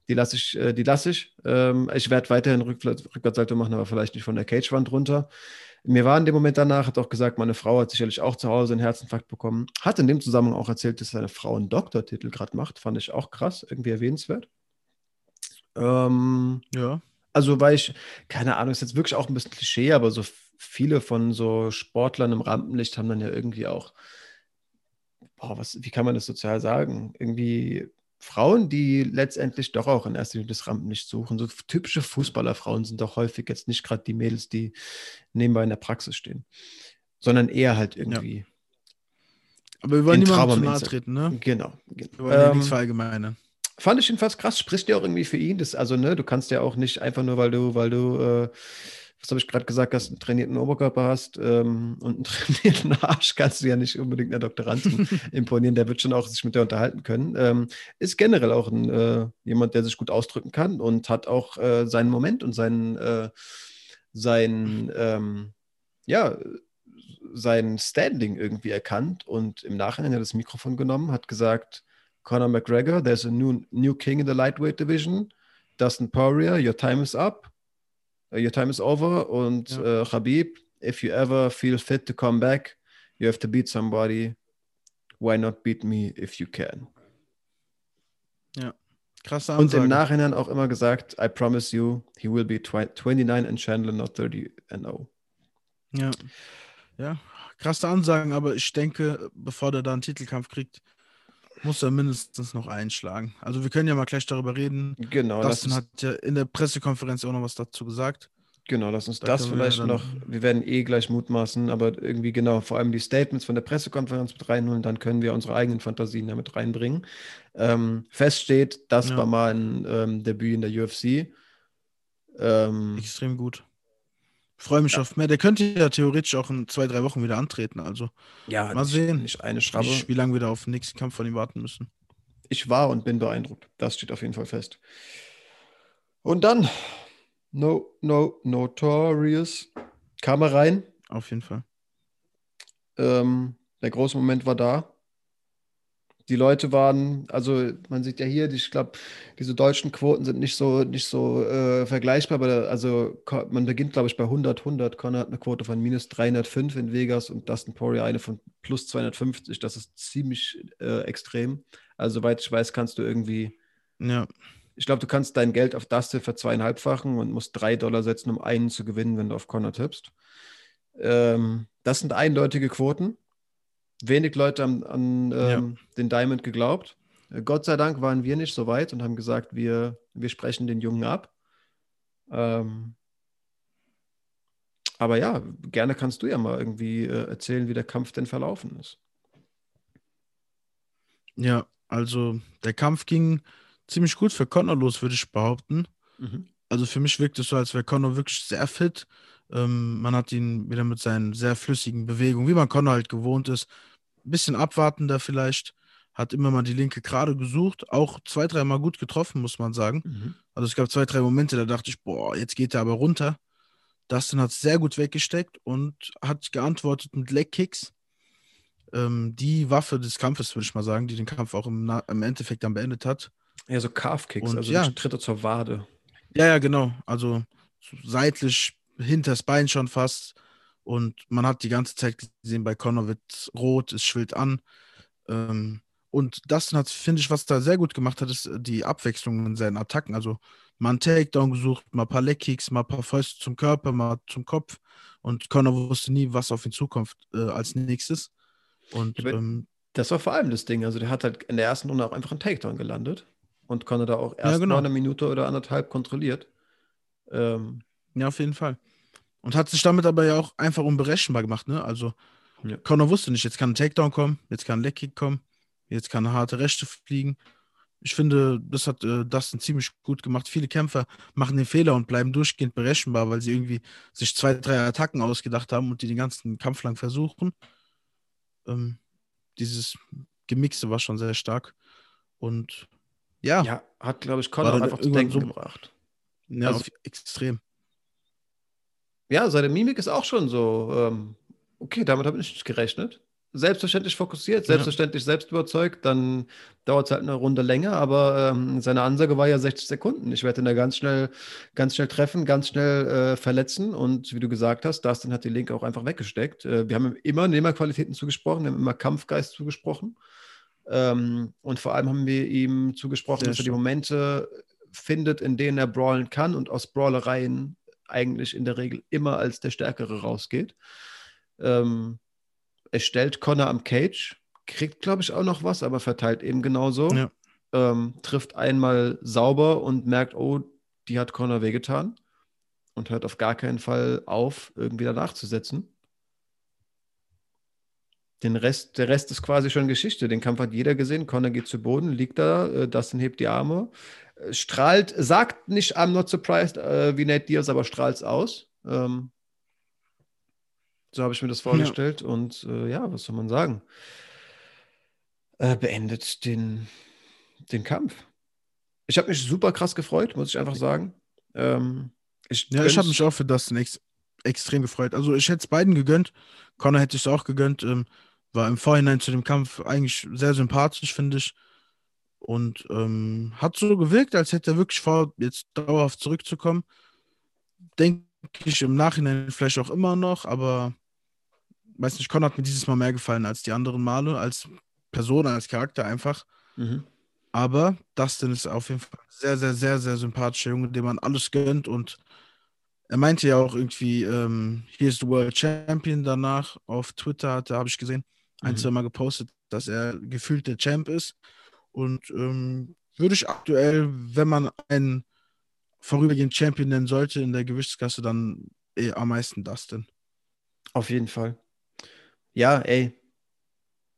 die lasse ich, äh, die lasse ich. Ähm, ich werde weiterhin Rückwärtssalto machen, aber vielleicht nicht von der Cagewand runter. Mir war in dem Moment danach, hat auch gesagt, meine Frau hat sicherlich auch zu Hause einen Herzinfarkt bekommen. Hat in dem Zusammenhang auch erzählt, dass seine Frau einen Doktortitel gerade macht. Fand ich auch krass, irgendwie erwähnenswert. Ähm, Ja. also, weil ich, keine Ahnung, ist jetzt wirklich auch ein bisschen Klischee, aber so viele von so Sportlern im Rampenlicht haben dann ja irgendwie auch, boah, was, wie kann man das sozial sagen? Irgendwie Frauen, die letztendlich doch auch in erster Linie das Rampenlicht suchen. So typische Fußballerfrauen sind doch häufig jetzt nicht gerade die Mädels, die nebenbei in der Praxis stehen, sondern eher halt irgendwie. Aber wir wollen niemandem zu nahe treten, ne? Genau. Wir wollen ja Ähm, nichts verallgemeinern. fand ich jedenfalls krass, spricht ja auch irgendwie für ihn. Das, also, ne, du kannst ja auch nicht einfach nur, weil du, weil du, äh, was habe ich gerade gesagt, hast, einen trainierten Oberkörper hast ähm, und einen [laughs] trainierten Arsch, kannst du ja nicht unbedingt einer Doktoranden [laughs] imponieren. Der wird schon auch sich mit dir unterhalten können. Ähm, ist generell auch ein, äh, jemand, der sich gut ausdrücken kann und hat auch äh, seinen Moment und seinen, äh, sein, ähm, ja, sein Standing irgendwie erkannt und im Nachhinein hat er das Mikrofon genommen, hat gesagt, Conor McGregor, there's a new, new king in the lightweight division. Dustin Poirier, your time is up. Your time is over. Und Ja. äh, Khabib, if you ever feel fit to come back, you have to beat somebody. Why not beat me if you can? Krasse Und Ansage. im Nachhinein auch immer gesagt, I promise you, he will be twi- 29 and Chandler, not 30 and oh. 0. Ja. Ja, krasse Ansagen, aber ich denke, bevor der da einen Titelkampf kriegt, muss er mindestens noch einschlagen. Also wir können ja mal gleich darüber reden. Genau, Dustin hat ja in der Pressekonferenz auch noch was dazu gesagt. genau, lass uns Da das wir vielleicht dann- noch, wir werden eh gleich mutmaßen, aber irgendwie genau, vor allem die Statements von der Pressekonferenz mit reinholen, dann können wir unsere eigenen Fantasien damit reinbringen. Ähm, fest steht, das Ja. war mal ein ähm, Debüt in der UFC. Ähm, Extrem gut. Freue mich auf mehr. Der könnte ja theoretisch auch in zwei, drei Wochen wieder antreten. Also ja, mal sehen. nicht eine Schraube. nicht, wie lange wir da auf den nächsten Kampf von ihm warten müssen. ich war und bin beeindruckt. Das steht auf jeden Fall fest. Und dann, no, no, notorious, kam er rein. Auf jeden Fall. Ähm, der große Moment war da. Die Leute waren, also man sieht ja hier, die- ich glaube, diese deutschen Quoten sind nicht so, nicht so äh, vergleichbar, aber also man beginnt, glaube ich, bei 100, 100. Conor hat eine Quote von minus 305 in Vegas und Dustin Poirier eine von plus 250. Das ist ziemlich äh, extrem. Also, soweit ich weiß, kannst du irgendwie Ja, ich glaube, du kannst dein Geld auf Dustin verzweieinhalbfachen und musst drei Dollar setzen, um einen zu gewinnen, wenn du auf Connor tippst. Ähm, das sind eindeutige Quoten. Wenig Leute haben an ähm, den Diamond geglaubt. Äh, Gott sei Dank waren wir nicht so weit und haben gesagt, wir, wir sprechen den Jungen ab. Ähm, aber ja, gerne kannst du ja mal irgendwie äh, erzählen, wie der Kampf denn verlaufen ist. ja, also der Kampf ging ziemlich gut für Conor los, würde ich behaupten. Also für mich wirkt es so, als wäre Conor wirklich sehr fit. Ähm, man hat ihn wieder mit seinen sehr flüssigen Bewegungen, wie man Conor halt gewohnt ist, ein bisschen abwartender vielleicht, hat immer mal die linke gerade gesucht, auch zwei, dreimal gut getroffen, muss man sagen. Mhm. Also es gab zwei, drei Momente, da dachte ich, boah, jetzt geht er aber runter. Dustin hat es sehr gut weggesteckt und hat geantwortet mit Leg-Kicks. Ähm, die Waffe des Kampfes, würde ich mal sagen, die den Kampf auch im, im Endeffekt dann beendet hat. Ja, so Calf-Kicks, also ja. Tritte zur Wade. Ja, ja, genau. Also so seitlich hinters Bein schon fast. Und man hat die ganze Zeit gesehen, bei Conor wird rot, es schwillt an. Ähm, und Dustin hat, finde ich, was da sehr gut gemacht hat, ist äh, die Abwechslung in seinen Attacken. Also mal einen Takedown gesucht, mal ein paar Leg-Kicks, mal ein paar Fäuste zum Körper, mal zum Kopf. Und Conor wusste nie, was auf ihn zukommt äh, als nächstes. Und Ja, ähm, Das war vor allem das Ding. Also der hat halt in der ersten Runde auch einfach einen Takedown gelandet und konnte da auch erst genau. mal eine Minute oder anderthalb kontrolliert. Ähm, Ja, auf jeden Fall. Und hat sich damit aber ja auch einfach unberechenbar gemacht, ne? Also Ja. Conor wusste nicht, jetzt kann ein Takedown kommen, jetzt kann ein Leckkick kommen, jetzt kann eine harte Rechte fliegen. Ich finde, das hat äh, Dustin ziemlich gut gemacht. Viele Kämpfer machen den Fehler und bleiben durchgehend berechenbar, weil sie irgendwie sich zwei, drei Attacken ausgedacht haben und die den ganzen Kampf lang versuchen. Ähm, dieses Gemixte war schon sehr stark. Und ja, ja, hat, glaube ich, Conor dann einfach zu denken so- gebracht. ja also- auf, extrem. Ja, seine Mimik ist auch schon so, ähm, okay, damit habe ich nicht gerechnet. Selbstverständlich fokussiert, Ja. selbstverständlich selbst überzeugt, dann dauert es halt eine Runde länger, aber ähm, seine Ansage war ja 60 Sekunden. Ich werde ihn da ganz schnell, ganz schnell treffen, ganz schnell äh, verletzen und wie du gesagt hast, Dustin hat die Linke auch einfach weggesteckt. Äh, wir haben ihm immer Nehmerqualitäten zugesprochen, wir haben immer Kampfgeist zugesprochen ähm, und vor allem haben wir ihm zugesprochen, Sehr dass er die. Momente findet, in denen er brawlen kann und aus Brawlereien eigentlich in der Regel immer als der Stärkere rausgeht. Ähm, er stellt Connor am Cage, kriegt, glaube ich, auch noch was, aber verteilt eben genauso. Ja. Ähm, trifft einmal sauber und merkt, oh, die hat Connor wehgetan und hört auf gar keinen Fall auf, irgendwie danach zu setzen. Den Rest, der Rest ist quasi schon Geschichte. Den Kampf hat jeder gesehen. Connor geht zu Boden, liegt da, äh, Dustin hebt die Arme, äh, strahlt, sagt nicht, I'm not surprised, äh, wie Nate Diaz, aber strahlt es aus. Ähm, so habe ich mir das vorgestellt. Ja. Und äh, ja, was soll man sagen? Äh, beendet den, den Kampf. Ich habe mich super krass gefreut, muss ich einfach sagen. Ähm, ich ja, ich habe mich auch für das ex extrem gefreut. Also ich hätte es beiden gegönnt. Connor hätte ich es auch gegönnt. Ähm, war im Vorhinein zu dem Kampf eigentlich sehr sympathisch, finde ich. Und ähm, hat so gewirkt, als hätte er wirklich vor, jetzt dauerhaft zurückzukommen. Denke ich im Nachhinein vielleicht auch immer noch, aber weiß nicht, Connor hat mir dieses Mal mehr gefallen als die anderen Male, als Person, als Charakter einfach. Mhm. Aber Dustin ist auf jeden Fall sehr, sehr, sehr, sehr sympathischer Junge, dem man alles gönnt. Und er meinte ja auch irgendwie, ähm, hier ist the World Champion danach. Auf Twitter hatte, habe ich gesehen, ein, mhm. zwei Mal gepostet, dass er gefühlt der Champ ist. Und ähm, würde ich aktuell, wenn man einen vorübergehend Champion nennen sollte in der Gewichtsklasse, dann eh am meisten Dustin. Auf jeden Fall. Ja, ey,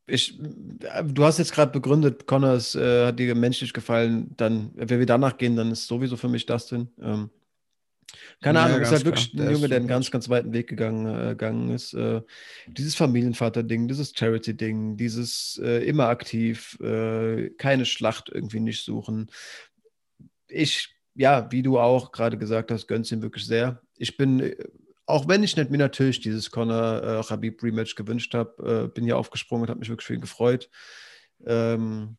ich, du hast jetzt gerade begründet, Connors äh, hat dir menschlich gefallen, dann, wenn wir danach gehen, dann ist sowieso für mich Dustin. Ähm, keine ja, Ahnung, ist halt wirklich ein Junge, der einen ganz, ganz weiten Weg gegangen, äh, gegangen ist. Äh, dieses Familienvater-Ding, dieses Charity-Ding, dieses äh, immer aktiv, äh, keine Schlacht irgendwie nicht suchen. Ich, ja, wie du auch gerade gesagt hast, gönn's ihm wirklich sehr. Ich bin äh, auch wenn ich nicht mir natürlich dieses Conor äh, gewünscht habe, bin ja aufgesprungen und habe mich wirklich für ihn gefreut. Ähm,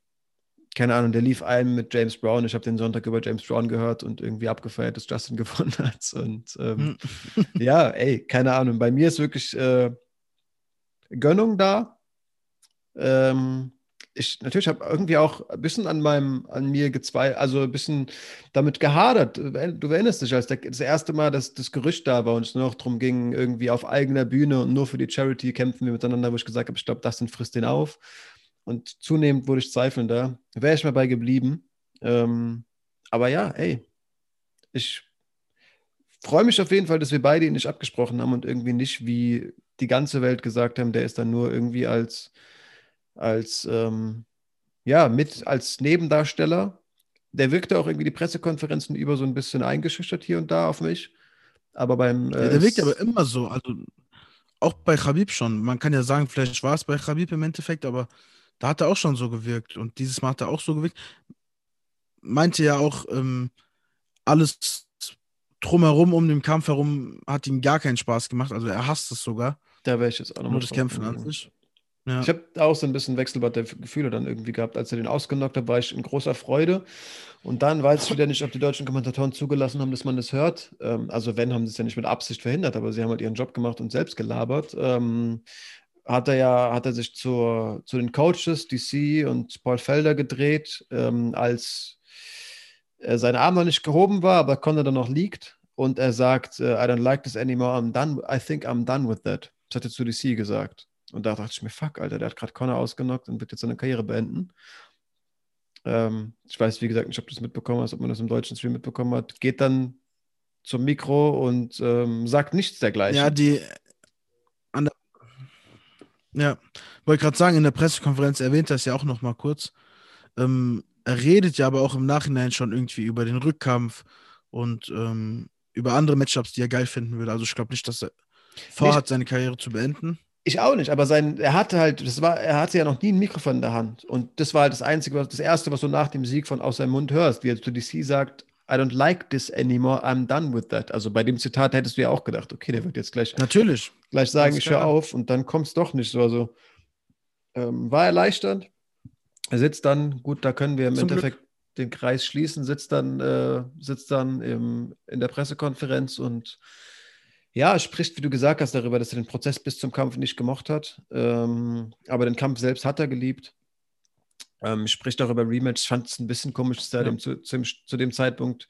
keine Ahnung, der lief ein mit James Brown. Ich habe den Sonntag über James Brown gehört und irgendwie abgefeiert, dass Justin [laughs] gewonnen hat. Und ähm, hm. [laughs] ja, ey, keine Ahnung. Bei mir ist wirklich äh, Gönnung da. Ähm, ich natürlich habe irgendwie auch ein bisschen an meinem, an mir gezweifelt, also ein bisschen damit gehadert. Du erinnerst dich, als das erste Mal, dass das Gerücht da war und es nur noch darum ging, irgendwie auf eigener Bühne und nur für die Charity kämpfen wir miteinander, wo ich gesagt habe, ich glaube, das sind frisst den auf. Und zunehmend wurde ich zweifelnder. Wäre ich mal bei geblieben. Ähm, aber ja, ey, ich freue mich auf jeden Fall, dass wir beide ihn nicht abgesprochen haben und irgendwie nicht wie die ganze Welt gesagt haben, der ist dann nur irgendwie als als, ähm, ja, mit als Nebendarsteller. Der wirkte auch irgendwie die Pressekonferenzen über so ein bisschen eingeschüchtert hier und da auf mich. Aber beim. Äh, ja, der wirkt aber immer so. Also auch bei Khabib schon. Man kann ja sagen, vielleicht war es bei Khabib im Endeffekt, aber da hat er auch schon so gewirkt. Und dieses Mal hat er auch so gewirkt. Meinte ja auch, ähm, alles drumherum, um den Kampf herum, hat ihm gar keinen Spaß gemacht. Also er hasst es sogar. Da wäre ich jetzt auch noch Nur das Kämpfen an sich. Ja. Ich habe auch so ein bisschen Wechselbad der Gefühle dann irgendwie gehabt. Als er den ausgenockt hat, war ich in großer Freude. Und dann weiß ich wieder nicht, ob die deutschen Kommentatoren zugelassen haben, dass man das hört. Ähm, also wenn, haben sie es ja nicht mit Absicht verhindert, aber sie haben halt ihren Job gemacht und selbst gelabert. Ähm, hat er ja, hat er sich zur, zu den Coaches, DC und Paul Felder gedreht, ähm, als äh, sein Arm noch nicht gehoben war, aber Conor dann noch liegt. Und er sagt, uh, I don't like this anymore, I'm done, I think I'm done with that. Das hat er zu DC gesagt. Und da dachte ich mir, fuck, Alter, der hat gerade Connor ausgenockt und wird jetzt seine Karriere beenden. Ähm, ich weiß, wie gesagt, nicht, ob du das mitbekommen hast, ob man das im deutschen Stream mitbekommen hat. Geht dann zum Mikro und ähm, sagt nichts dergleichen. Ja, die. Ja, wollte gerade sagen, in der Pressekonferenz erwähnt er es ja auch noch mal kurz. Ähm, er redet ja aber auch im Nachhinein schon irgendwie über den Rückkampf und ähm, über andere Matchups, die er geil finden würde. Also ich glaube nicht, dass er vorhat, seine Karriere zu beenden. Ich auch nicht, aber sein, er hatte halt, das war, er hatte ja noch nie ein Mikrofon in der Hand. Und das war halt das Einzige, das Erste, was du nach dem Sieg von aus seinem Mund hörst, wie er zu DC sagt, I don't like this anymore, I'm done with that. Also bei dem Zitat hättest du ja auch gedacht, okay, der wird jetzt gleich, Natürlich. gleich sagen, ich höre auf und dann kommt es doch nicht so. Also ähm, war erleichternd. Er sitzt dann, gut, da können wir im Zum Endeffekt Glück. den Kreis schließen, sitzt dann, äh, sitzt dann im, in der Pressekonferenz und ja, spricht, wie du gesagt hast, darüber, dass er den Prozess bis zum Kampf nicht gemocht hat. Ähm, aber den Kampf selbst hat er geliebt. Ähm, spricht auch über Rematch. Ich fand es ein bisschen komisch, dass er Ja. dem zu, zu, dem, zu dem Zeitpunkt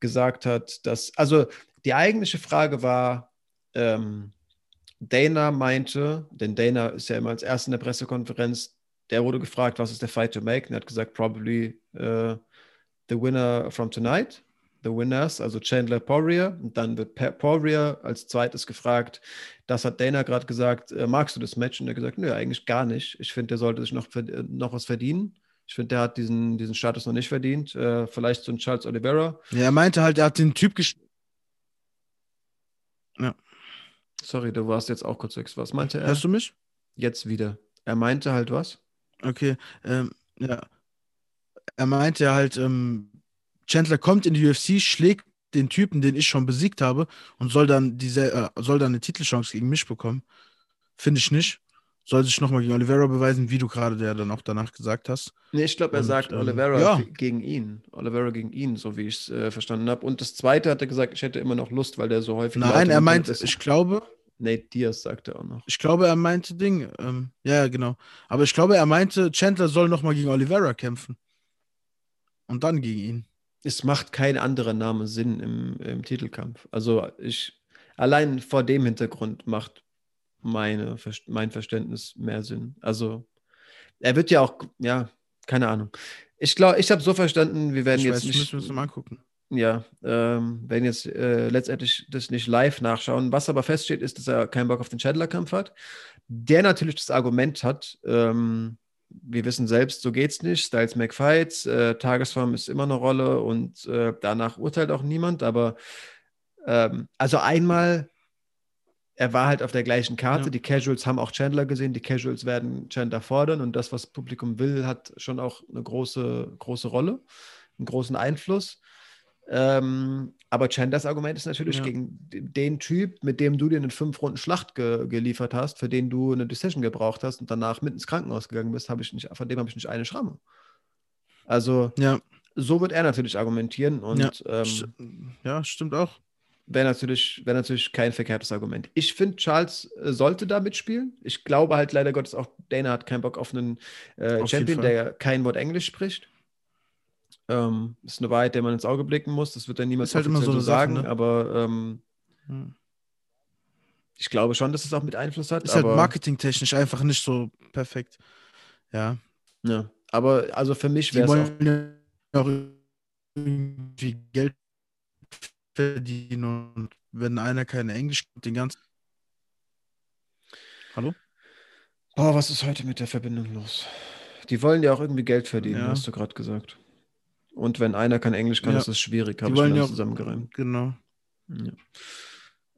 gesagt hat, dass, also die eigentliche Frage war, ähm, Dana meinte, denn Dana ist ja immer als erster in der Pressekonferenz, der wurde gefragt, was ist der Fight to make? Und er hat gesagt, probably äh, the winner from tonight, the winners, also Chandler Poirier. Und dann wird Poirier als zweites gefragt. Das hat Dana gerade gesagt, äh, magst du das Match? Und er hat gesagt, nö, eigentlich gar nicht. Ich finde, der sollte sich noch, äh, noch was verdienen. Ich finde, der hat diesen, diesen Status noch nicht verdient. Äh, vielleicht so ein Charles Oliveira. Ja, er meinte halt, er hat den Typ gesch Sorry, du warst jetzt auch kurz weg. Was meinte er? Hörst du mich? Jetzt wieder. Er meinte halt was? Okay, ähm, ja. Er meinte ja halt, ähm, Chandler kommt in die UFC, schlägt den Typen, den ich schon besiegt habe, und soll dann diese, äh, soll dann eine Titelchance gegen mich bekommen. Finde ich nicht. Soll sich nochmal gegen Oliveira beweisen, wie du gerade der dann auch danach gesagt hast. Nee, ich glaube, er Und, sagt ähm, Oliveira ja. ge- gegen ihn. Oliveira gegen ihn, so wie ich es äh, verstanden habe. Und das zweite hat er gesagt, ich hätte immer noch Lust, weil der so häufig. Nein, er meint, ich glaube, Nate Diaz sagte auch noch. ich glaube, er meinte Ding. Ähm, ja, ja, genau. Aber ich glaube, er meinte, Chandler soll nochmal gegen Oliveira kämpfen. Und dann gegen ihn. Es macht kein anderer Name Sinn im, im Titelkampf. Also ich, allein vor dem Hintergrund macht meine, mein Verständnis mehr Sinn. Also er wird ja auch, ja, keine Ahnung. Ich glaube, ich habe so verstanden, wir werden Ich jetzt weiß, nicht. müssen wir uns mal angucken. Ja, ähm, werden jetzt äh, letztendlich das nicht live nachschauen. Was aber feststeht, ist, dass er keinen Bock auf den Chandler-Kampf hat. Der natürlich das Argument hat, ähm, wir wissen selbst, so geht's nicht. Styles make Fights, äh, Tagesform ist immer eine Rolle und äh, danach urteilt auch niemand. Aber ähm, also einmal, er war halt auf der gleichen Karte. Ja. Die Casuals haben auch Chandler gesehen. Die Casuals werden Chandler fordern und das, was das Publikum will, hat schon auch eine große, große Rolle, einen großen Einfluss. Ähm, aber Chandlers Argument ist natürlich Ja. gegen den Typ, mit dem du dir eine fünf Runden Schlacht ge geliefert hast, für den du eine Decision gebraucht hast und danach mit ins Krankenhaus gegangen bist, habe ich nicht, von dem habe ich nicht eine Schramme. Also Ja, so wird er natürlich argumentieren und Ja, ähm, ja stimmt auch. wäre natürlich, wär natürlich kein verkehrtes Argument. Ich finde, Charles äh, sollte da mitspielen. Ich glaube halt leider Gottes auch, Dana hat keinen Bock auf einen äh, Auf Champion, der kein Wort Englisch spricht. Ähm, ist eine Wahrheit, der man ins Auge blicken muss. Das wird dann niemand halt so eine Sache, sagen, ne? aber ähm, Hm. ich glaube schon, dass es auch mit Einfluss hat. Ist halt marketingtechnisch einfach nicht so perfekt. Ja. ja. aber also für mich wäre es auch. auch irgendwie Geld verdienen und wenn einer kein Englisch den ganzen. Hallo? Oh, was ist heute mit der Verbindung los? Die wollen ja auch irgendwie Geld verdienen, Ja. hast du gerade gesagt. Und wenn einer kein Englisch kann, Ja. ist es schwierig, habe ich mir ja das zusammengereimt. Genau. Ja.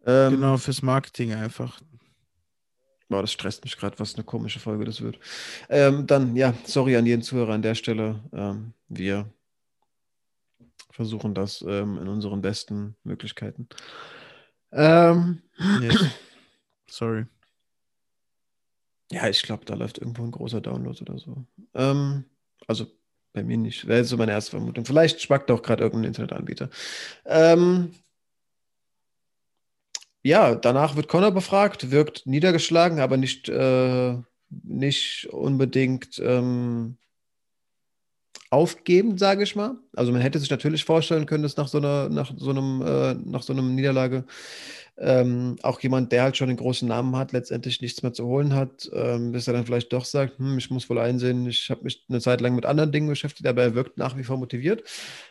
Ähm, Genau, fürs Marketing einfach. Boah, das stresst mich gerade, was eine komische Folge das wird. Ähm, dann, ja, sorry an jeden Zuhörer an der Stelle. Ähm, wir versuchen das ähm, in unseren besten Möglichkeiten. Ähm, Yes. [clears throat] Sorry. ja, ich glaube, da läuft irgendwo ein großer Download oder so. Ähm, also bei mir nicht. Wäre so meine erste Vermutung. Vielleicht spackt auch gerade irgendein Internetanbieter. Ähm, ja, danach wird Connor befragt, wirkt niedergeschlagen, aber nicht, äh, nicht unbedingt ähm, aufgebend, sage ich mal. Also man hätte sich natürlich vorstellen können, dass nach so einer, nach so einem, äh, nach so einem Niederlage ähm, auch jemand, der halt schon einen großen Namen hat, letztendlich nichts mehr zu holen hat, ähm, bis er dann vielleicht doch sagt, hm, ich muss wohl einsehen, ich habe mich eine Zeit lang mit anderen Dingen beschäftigt, aber er wirkt nach wie vor motiviert.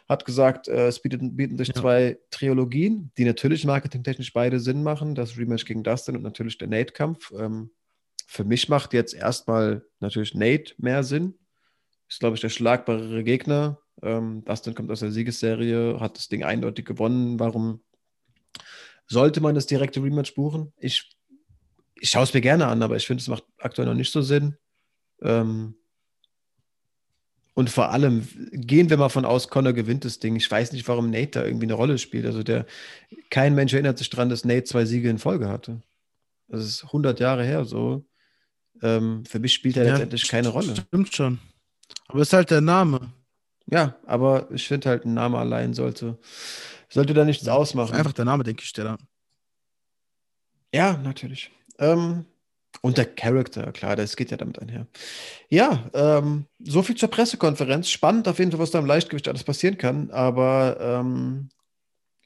Hat gesagt, äh, es bietet, bieten sich Ja. zwei Trilogien, die natürlich marketingtechnisch beide Sinn machen, das Rematch gegen Dustin und natürlich der Nate-Kampf. Ähm, für mich macht jetzt erstmal natürlich Nate mehr Sinn. Ist, glaube ich, der schlagbarere Gegner. Ähm, Dustin kommt aus der Siegesserie, hat das Ding eindeutig gewonnen. Warum sollte man das direkte Rematch buchen? Ich, ich schaue es mir gerne an, aber ich finde, es macht aktuell noch nicht so Sinn. Ähm, und vor allem gehen wir mal von aus, Connor gewinnt das Ding. Ich weiß nicht, warum Nate da irgendwie eine Rolle spielt. Also der, kein Mensch erinnert sich daran, dass Nate zwei Siege in Folge hatte. Das ist 100 Jahre her so. Ähm, für mich spielt er letztendlich keine Rolle. Stimmt schon. Aber es ist halt der Name. Ja, aber ich finde halt, ein Name allein sollte, sollte da nichts ausmachen. Einfach der Name, denke ich, der da. Ja, natürlich. Ähm, Und der Charakter, klar, das geht ja damit einher. Ja, ähm, so viel zur Pressekonferenz. Spannend auf jeden Fall, was da im Leichtgewicht alles passieren kann. Aber ähm,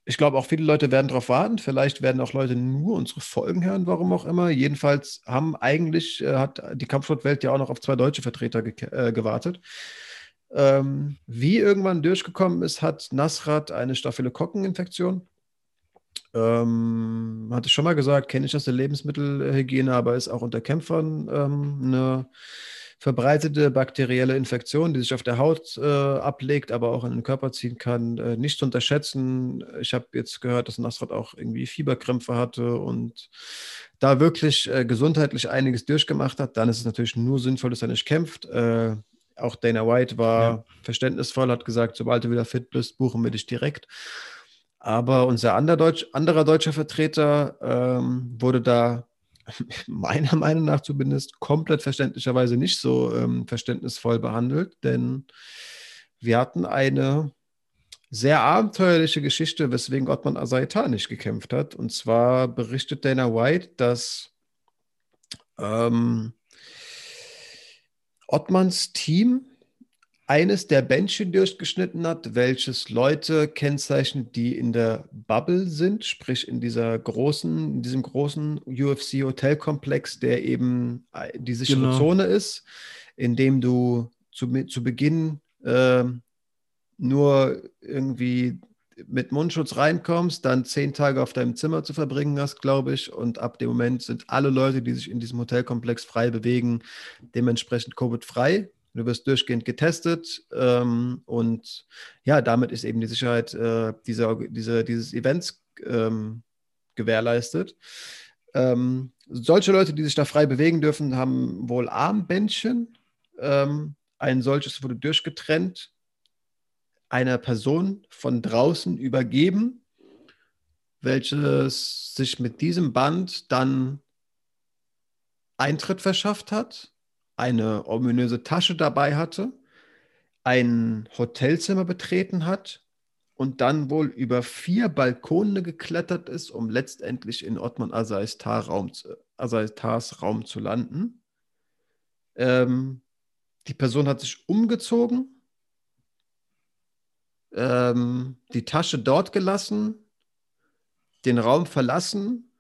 ich glaube, auch viele Leute werden darauf warten. Vielleicht werden auch Leute nur unsere Folgen hören, warum auch immer. Jedenfalls haben eigentlich, äh, hat die Kampfsportwelt ja auch noch auf zwei deutsche Vertreter ge äh, gewartet. Ähm, wie irgendwann durchgekommen ist, hat Nasrat eine Staphylokokkeninfektion. Ähm, hatte ich schon mal gesagt, kenne ich aus der Lebensmittelhygiene, aber ist auch unter Kämpfern ähm, eine verbreitete bakterielle Infektion, die sich auf der Haut äh, ablegt, aber auch in den Körper ziehen kann. Äh, nicht zu unterschätzen. Ich habe jetzt gehört, dass Nasrat auch irgendwie Fieberkrämpfe hatte und da wirklich äh, gesundheitlich einiges durchgemacht hat. Dann ist es natürlich nur sinnvoll, dass er nicht kämpft. Äh, auch Dana White war ja. verständnisvoll, hat gesagt, sobald du wieder fit bist, buchen wir dich direkt. Aber unser anderer, Deutsch, anderer deutscher Vertreter ähm, wurde da [laughs] meiner Meinung nach zumindest komplett verständlicherweise nicht so ähm, verständnisvoll behandelt, denn wir hatten eine sehr abenteuerliche Geschichte, weswegen Ottman Asaita nicht gekämpft hat. Und zwar berichtet Dana White, dass ähm, Ottmans Team eines der Bändchen durchgeschnitten hat, welches Leute kennzeichnet, die in der Bubble sind, sprich in dieser großen, in diesem großen UFC-Hotelkomplex, der eben äh, die sichere genau. Zone ist, in dem du zu, zu Beginn äh, nur irgendwie mit Mundschutz reinkommst, dann zehn Tage auf deinem Zimmer zu verbringen hast, glaube ich. Und ab dem Moment sind alle Leute, die sich in diesem Hotelkomplex frei bewegen, dementsprechend Covid-frei. Du wirst durchgehend getestet ähm, und ja, damit ist eben die Sicherheit äh, dieser, dieser, dieses Events ähm, gewährleistet. Ähm, solche Leute, die sich da frei bewegen dürfen, haben wohl Armbändchen. Ähm, ein solches wurde durchgetrennt, einer Person von draußen übergeben, welches sich mit diesem Band dann Eintritt verschafft hat eine ominöse Tasche dabei hatte, ein Hotelzimmer betreten hat und dann wohl über vier Balkone geklettert ist, um letztendlich in Ottman Asaistar Raum, Raum zu landen. Ähm, die Person hat sich umgezogen, ähm, die Tasche dort gelassen, den Raum verlassen,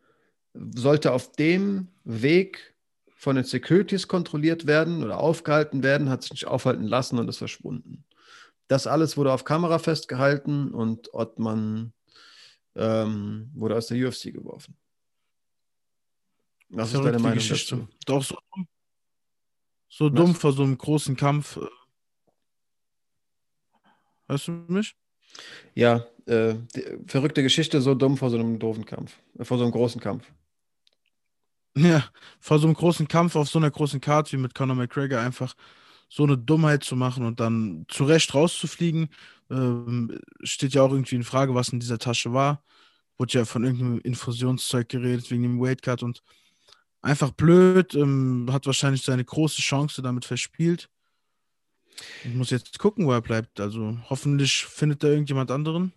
sollte auf dem Weg von den Securities kontrolliert werden oder aufgehalten werden, hat sich nicht aufhalten lassen und ist verschwunden. Das alles wurde auf Kamera festgehalten und Ottmann ähm, wurde aus der UFC geworfen. Was ist deine Meinung Geschichte. dazu? Doch so dumm. So dumm vor so einem großen Kampf. Äh. Hörst du mich? Ja, äh, verrückte Geschichte, so dumm vor so einem doofen Kampf, äh, vor so einem großen Kampf. Ja, vor so einem großen Kampf auf so einer großen Karte wie mit Conor McGregor einfach so eine Dummheit zu machen und dann zurecht rauszufliegen, ähm, steht ja auch irgendwie in Frage, was in dieser Tasche war. Wurde ja von irgendeinem Infusionszeug geredet wegen dem Weightcut und einfach blöd, ähm, hat wahrscheinlich seine große Chance damit verspielt. Ich muss jetzt gucken, wo er bleibt. Also hoffentlich findet er irgendjemand anderen.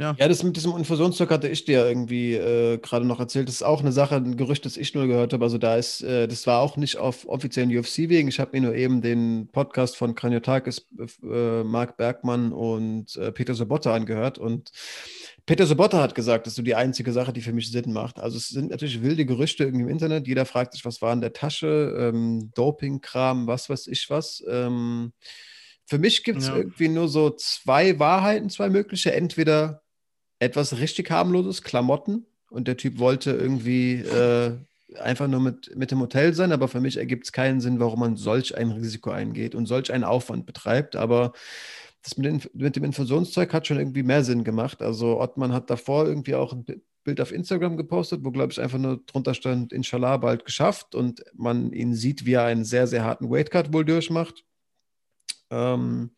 Ja. ja, das mit diesem Infusionszeug hatte ich dir irgendwie äh, gerade noch erzählt. Das ist auch eine Sache, ein Gerücht, das ich nur gehört habe. Also da ist, äh, das war auch nicht auf offiziellen UFC-Wegen. Ich habe mir nur eben den Podcast von Kraniotakis, äh, Marc Bergmann und äh, Peter Sobotta angehört. Und Peter Sobotta hat gesagt, das ist so die einzige Sache, die für mich Sinn macht. Also es sind natürlich wilde Gerüchte irgendwie im Internet. Jeder fragt sich, was war in der Tasche, ähm, Dopingkram, was weiß ich was. Ähm, für mich gibt es ja. irgendwie nur so zwei Wahrheiten, zwei mögliche. Entweder etwas richtig harmloses, Klamotten. Und der Typ wollte irgendwie äh, einfach nur mit, mit dem Hotel sein, aber für mich ergibt es keinen Sinn, warum man solch ein Risiko eingeht und solch einen Aufwand betreibt. Aber das mit, den, mit dem Infusionszeug hat schon irgendwie mehr Sinn gemacht. Also Ottmann hat davor irgendwie auch ein Bild auf Instagram gepostet, wo, glaube ich, einfach nur drunter stand, inshallah bald geschafft und man ihn sieht, wie er einen sehr, sehr harten Weightcut wohl durchmacht. Ähm,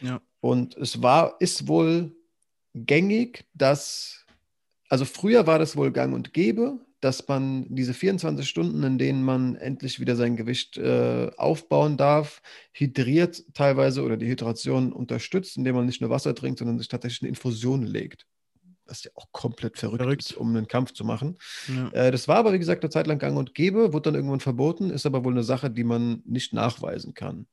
ja. Und es war, ist wohl gängig, dass, also früher war das wohl gang und gäbe, dass man diese 24 Stunden, in denen man endlich wieder sein Gewicht äh, aufbauen darf, hydriert teilweise oder die Hydration unterstützt, indem man nicht nur Wasser trinkt, sondern sich tatsächlich eine Infusion legt. was ja auch komplett verrückt, Verrückt. ist, um einen Kampf zu machen. Ja. Äh, das war aber, wie gesagt, eine Zeit lang gang und gäbe, wurde dann irgendwann verboten, ist aber wohl eine Sache, die man nicht nachweisen kann.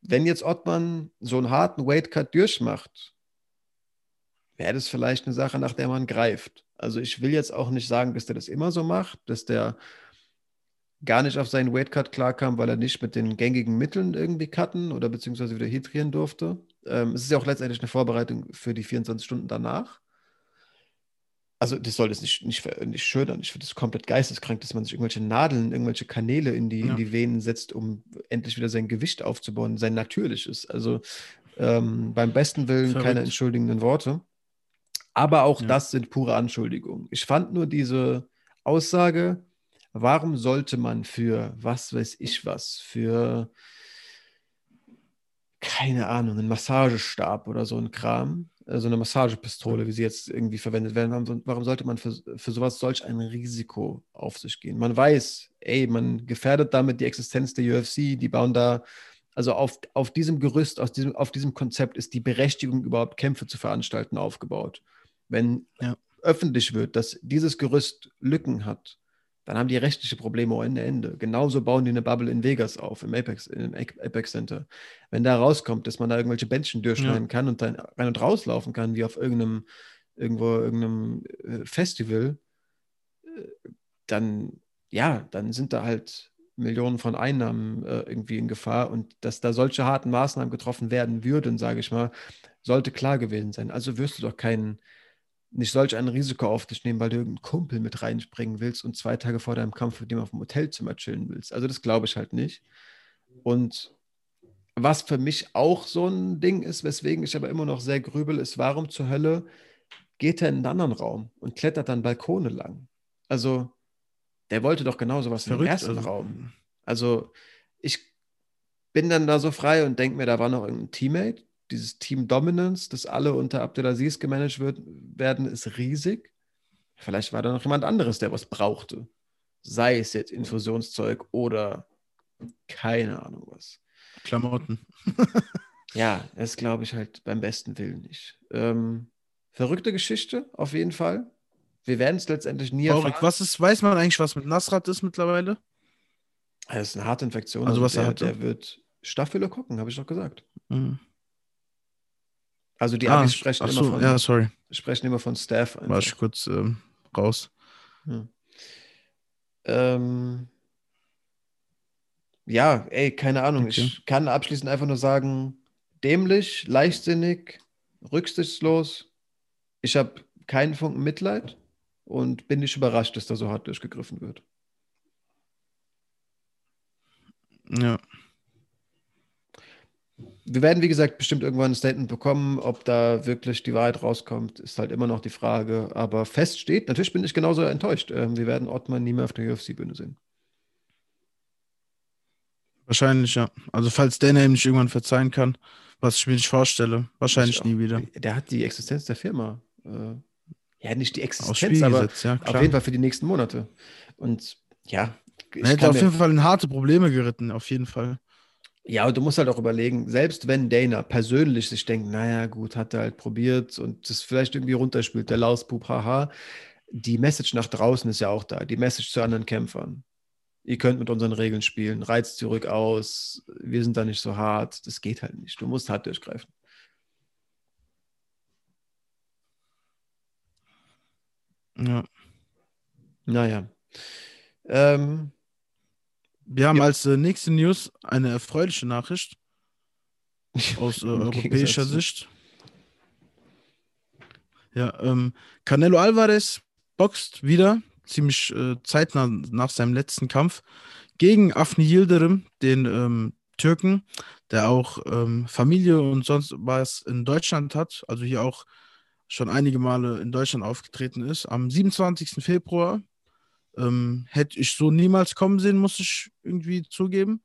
Wenn jetzt Ottmann so einen harten Weightcut durchmacht, wäre das vielleicht eine Sache, nach der man greift. Also ich will jetzt auch nicht sagen, dass der das immer so macht, dass der gar nicht auf seinen Weightcut klarkam, weil er nicht mit den gängigen Mitteln irgendwie cutten oder beziehungsweise wieder hydrieren durfte. Ähm, es ist ja auch letztendlich eine Vorbereitung für die 24 Stunden danach. Also das soll das nicht, nicht, nicht schönern. Ich finde es komplett geisteskrank, dass man sich irgendwelche Nadeln, irgendwelche Kanäle in die, Ja. in die Venen setzt, um endlich wieder sein Gewicht aufzubauen, sein natürliches. Also ähm, beim besten Willen keine Verrückt. entschuldigenden Worte. Aber auch Ja. das sind pure Anschuldigungen. Ich fand nur diese Aussage, warum sollte man für was weiß ich was, für keine Ahnung, einen Massagestab oder so ein Kram, so eine Massagepistole, wie sie jetzt irgendwie verwendet werden, warum sollte man für, für sowas solch ein Risiko auf sich gehen? Man weiß, ey, man gefährdet damit die Existenz der UFC, die bauen da, also auf, auf diesem Gerüst, aus diesem, auf diesem Konzept ist die Berechtigung, überhaupt Kämpfe zu veranstalten, aufgebaut. Wenn Ja. öffentlich wird, dass dieses Gerüst Lücken hat, dann haben die rechtliche Probleme ohne Ende. Genauso bauen die eine Bubble in Vegas auf, im Apex, im Apex Center. Wenn da rauskommt, dass man da irgendwelche Bändchen durchschneiden kann und dann rein und rauslaufen kann, wie auf irgendeinem, irgendwo, irgendeinem äh, Festival, äh, dann, ja, dann sind da halt Millionen von Einnahmen äh, irgendwie in Gefahr und dass da solche harten Maßnahmen getroffen werden würden, sage ich mal, sollte klar gewesen sein. Also wirst du doch keinen, nicht solch ein Risiko auf dich nehmen, weil du irgendeinen Kumpel mit reinspringen willst und zwei Tage vor deinem Kampf mit dem auf dem Hotelzimmer chillen willst. Also das glaube ich halt nicht. Und was für mich auch so ein Ding ist, weswegen ich aber immer noch sehr grübel, ist, warum zur Hölle geht er in einen anderen Raum und klettert dann Balkone lang? Also, der wollte doch genauso was im Verrückt. ersten Also, Raum. Also, ich bin dann da so frei und denke mir, da war noch irgendein Teammate. Dieses Team Dominance, das alle unter Abdelaziz gemanagt wird, werden, ist riesig. Vielleicht war da noch jemand anderes, der was brauchte. Sei es jetzt Infusionszeug oder keine Ahnung was. Klamotten. [laughs] Ja, das glaube ich halt beim besten Willen nicht. Ähm, verrückte Geschichte, auf jeden Fall. Wir werden es letztendlich nie Traurig. erfahren. Was ist, weiß man eigentlich, was mit Nasrat ist mittlerweile? Das ist eine harte Infektion. Also was er der, hatte? der wird Staphylokokken, habe ich doch gesagt. Mhm. Also die Ah, Amis sprechen, immer so, von, ja, sorry. sprechen immer von Staff. War Einfach. ich kurz ähm, raus. Ähm, ja, ey, keine Ahnung. Okay. Ich kann abschließend einfach nur sagen, dämlich, leichtsinnig, rücksichtslos. Ich habe keinen Funken Mitleid und bin nicht überrascht, dass da so hart durchgegriffen wird. Ja. Wir werden, wie gesagt, bestimmt irgendwann ein Statement bekommen. Ob da wirklich die Wahrheit rauskommt, ist halt immer noch die Frage. Aber fest steht, natürlich bin ich genauso enttäuscht. Ähm, wir werden Ottmann nie mehr auf der UFC-Bühne sehen. Wahrscheinlich, ja. Also falls ihm nicht irgendwann verzeihen kann, was ich mir nicht vorstelle, wahrscheinlich nie wieder. Der hat die Existenz der Firma. Äh, ja, nicht die Existenz, aber gesetzt, ja, auf jeden Fall für die nächsten Monate. Und ja, Er hätte auf jeden Fall in harte Probleme geritten, auf jeden Fall. Ja, und du musst halt auch überlegen, selbst wenn Dana persönlich sich denkt, naja, gut, hat er halt probiert und das vielleicht irgendwie runterspielt, der Lausbub, haha, die Message nach draußen ist ja auch da, die Message zu anderen Kämpfern. Ihr könnt mit unseren Regeln spielen, reizt zurück aus, wir sind da nicht so hart, das geht halt nicht. Du musst hart durchgreifen. Ja. Naja. Ähm, Wir haben Ja. als äh, nächste News eine erfreuliche Nachricht [laughs] aus äh, europäischer Sicht. Ja, ähm, Canelo Alvarez boxt wieder, ziemlich äh, zeitnah nach seinem letzten Kampf, gegen Afni Yildirim, den ähm, Türken, der auch ähm, Familie und sonst was in Deutschland hat, also hier auch schon einige Male in Deutschland aufgetreten ist. Am 27. Februar ähm, hätte ich so niemals kommen sehen, muss ich irgendwie zugeben.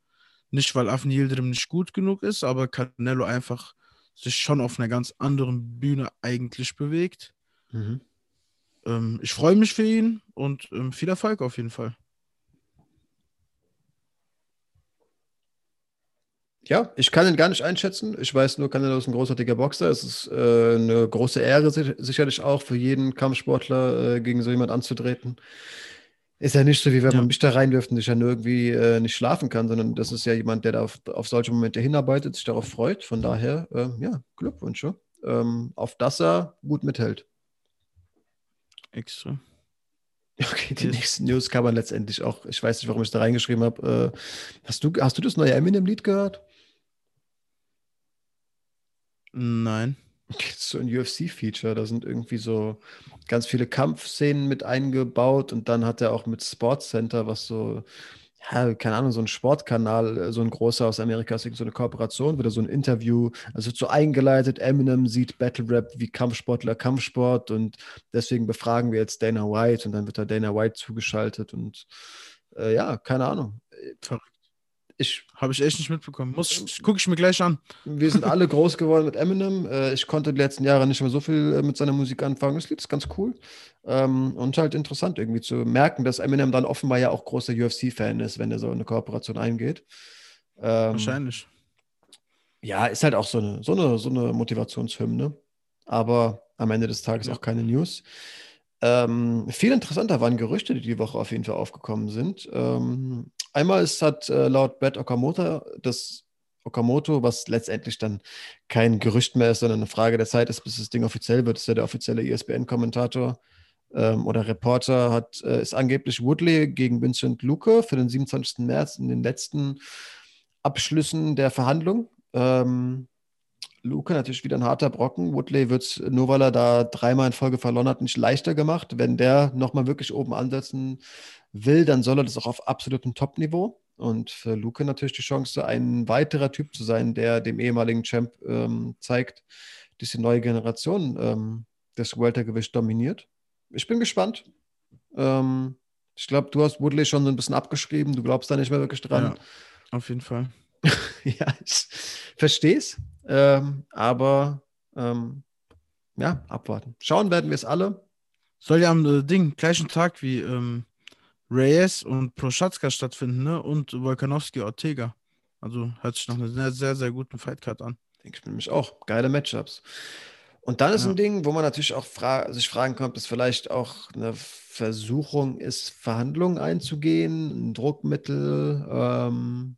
Nicht, weil Afni Yildirim nicht gut genug ist, aber Canelo einfach sich schon auf einer ganz anderen Bühne eigentlich bewegt. mhm. Ähm, ich freue mich für ihn und ähm, viel Erfolg auf jeden Fall. Ja, ich kann ihn gar nicht einschätzen. Ich weiß nur, Canelo ist ein großartiger Boxer. Es ist äh, eine große Ehre sicherlich auch für jeden Kampfsportler, äh, gegen so jemand anzutreten. Ist ja nicht so, wie wenn ja. man mich da reinwirft und ich ja nur irgendwie äh, nicht schlafen kann, sondern das ist ja jemand, der da auf, auf solche Momente hinarbeitet, sich darauf freut. Von daher, äh, ja, Glückwünsche, ähm, auf dass er gut mithält. Extra. [laughs] Okay, die nächsten News kann man letztendlich auch, ich weiß nicht, warum ich da reingeschrieben habe. Äh, hast, du, hast du das neue Eminem-Lied gehört? Nein. So ein UFC-Feature, da sind irgendwie so ganz viele Kampfszenen mit eingebaut und dann hat er auch mit Sports Center, was so, ja, keine Ahnung, so ein Sportkanal, äh, so ein großer aus Amerika, ist so eine Kooperation, wieder so ein Interview, also so eingeleitet, Eminem sieht Battle Rap wie Kampfsportler Kampfsport und deswegen befragen wir jetzt Dana White und dann wird da Dana White zugeschaltet und äh, ja, keine Ahnung. Verrückt. Ich habe ich echt nicht mitbekommen. Muss gucke ich mir gleich an. Wir sind alle groß geworden mit Eminem. Äh, ich konnte die letzten Jahre nicht mehr so viel äh, mit seiner Musik anfangen. Das Lied ist ganz cool ähm, und halt interessant irgendwie zu merken, dass Eminem dann offenbar ja auch großer UFC-Fan ist, wenn er so eine Kooperation eingeht. Ähm, Wahrscheinlich. Ja, ist halt auch so eine, so eine, so eine Motivationshymne. Aber am Ende des Tages ja. auch keine News. Ähm, viel interessanter waren Gerüchte, die die Woche auf jeden Fall aufgekommen sind. Ähm, einmal ist, hat äh, laut Brad Okamoto das Okamoto, was letztendlich dann kein Gerücht mehr ist, sondern eine Frage der Zeit ist, bis das Ding offiziell wird, ist ja der offizielle ESPN-Kommentator ähm, oder Reporter, hat, äh, ist angeblich Woodley gegen Vincent Luke für den 27. März in den letzten Abschlüssen der Verhandlung. Ähm, Luke natürlich wieder ein harter Brocken. Woodley wird es, nur weil er da dreimal in Folge verloren hat, nicht leichter gemacht. Wenn der nochmal wirklich oben ansetzen will, dann soll er das auch auf absolutem Top-Niveau. Und für Luke natürlich die Chance, ein weiterer Typ zu sein, der dem ehemaligen Champ ähm, zeigt, dass die neue Generation ähm, das Weltergewicht dominiert. Ich bin gespannt. Ähm, ich glaube, du hast Woodley schon so ein bisschen abgeschrieben. Du glaubst da nicht mehr wirklich dran. Ja, auf jeden Fall. [laughs] ja, ich verstehe es. Ähm, aber ähm, ja, abwarten. Schauen werden wir es alle. Soll ja am äh, Ding, gleichen Tag wie ähm, Reyes und Prochatzka stattfinden, ne? Und Volkanowski Ortega. Also hört sich nach einer sehr, sehr, sehr guten Fightcard an. Denke ich nämlich auch. Geile Matchups. Und dann ist ja. ein Ding, wo man natürlich auch fra sich fragen kann, ob das vielleicht auch eine Versuchung ist, Verhandlungen einzugehen, ein Druckmittel. Ähm,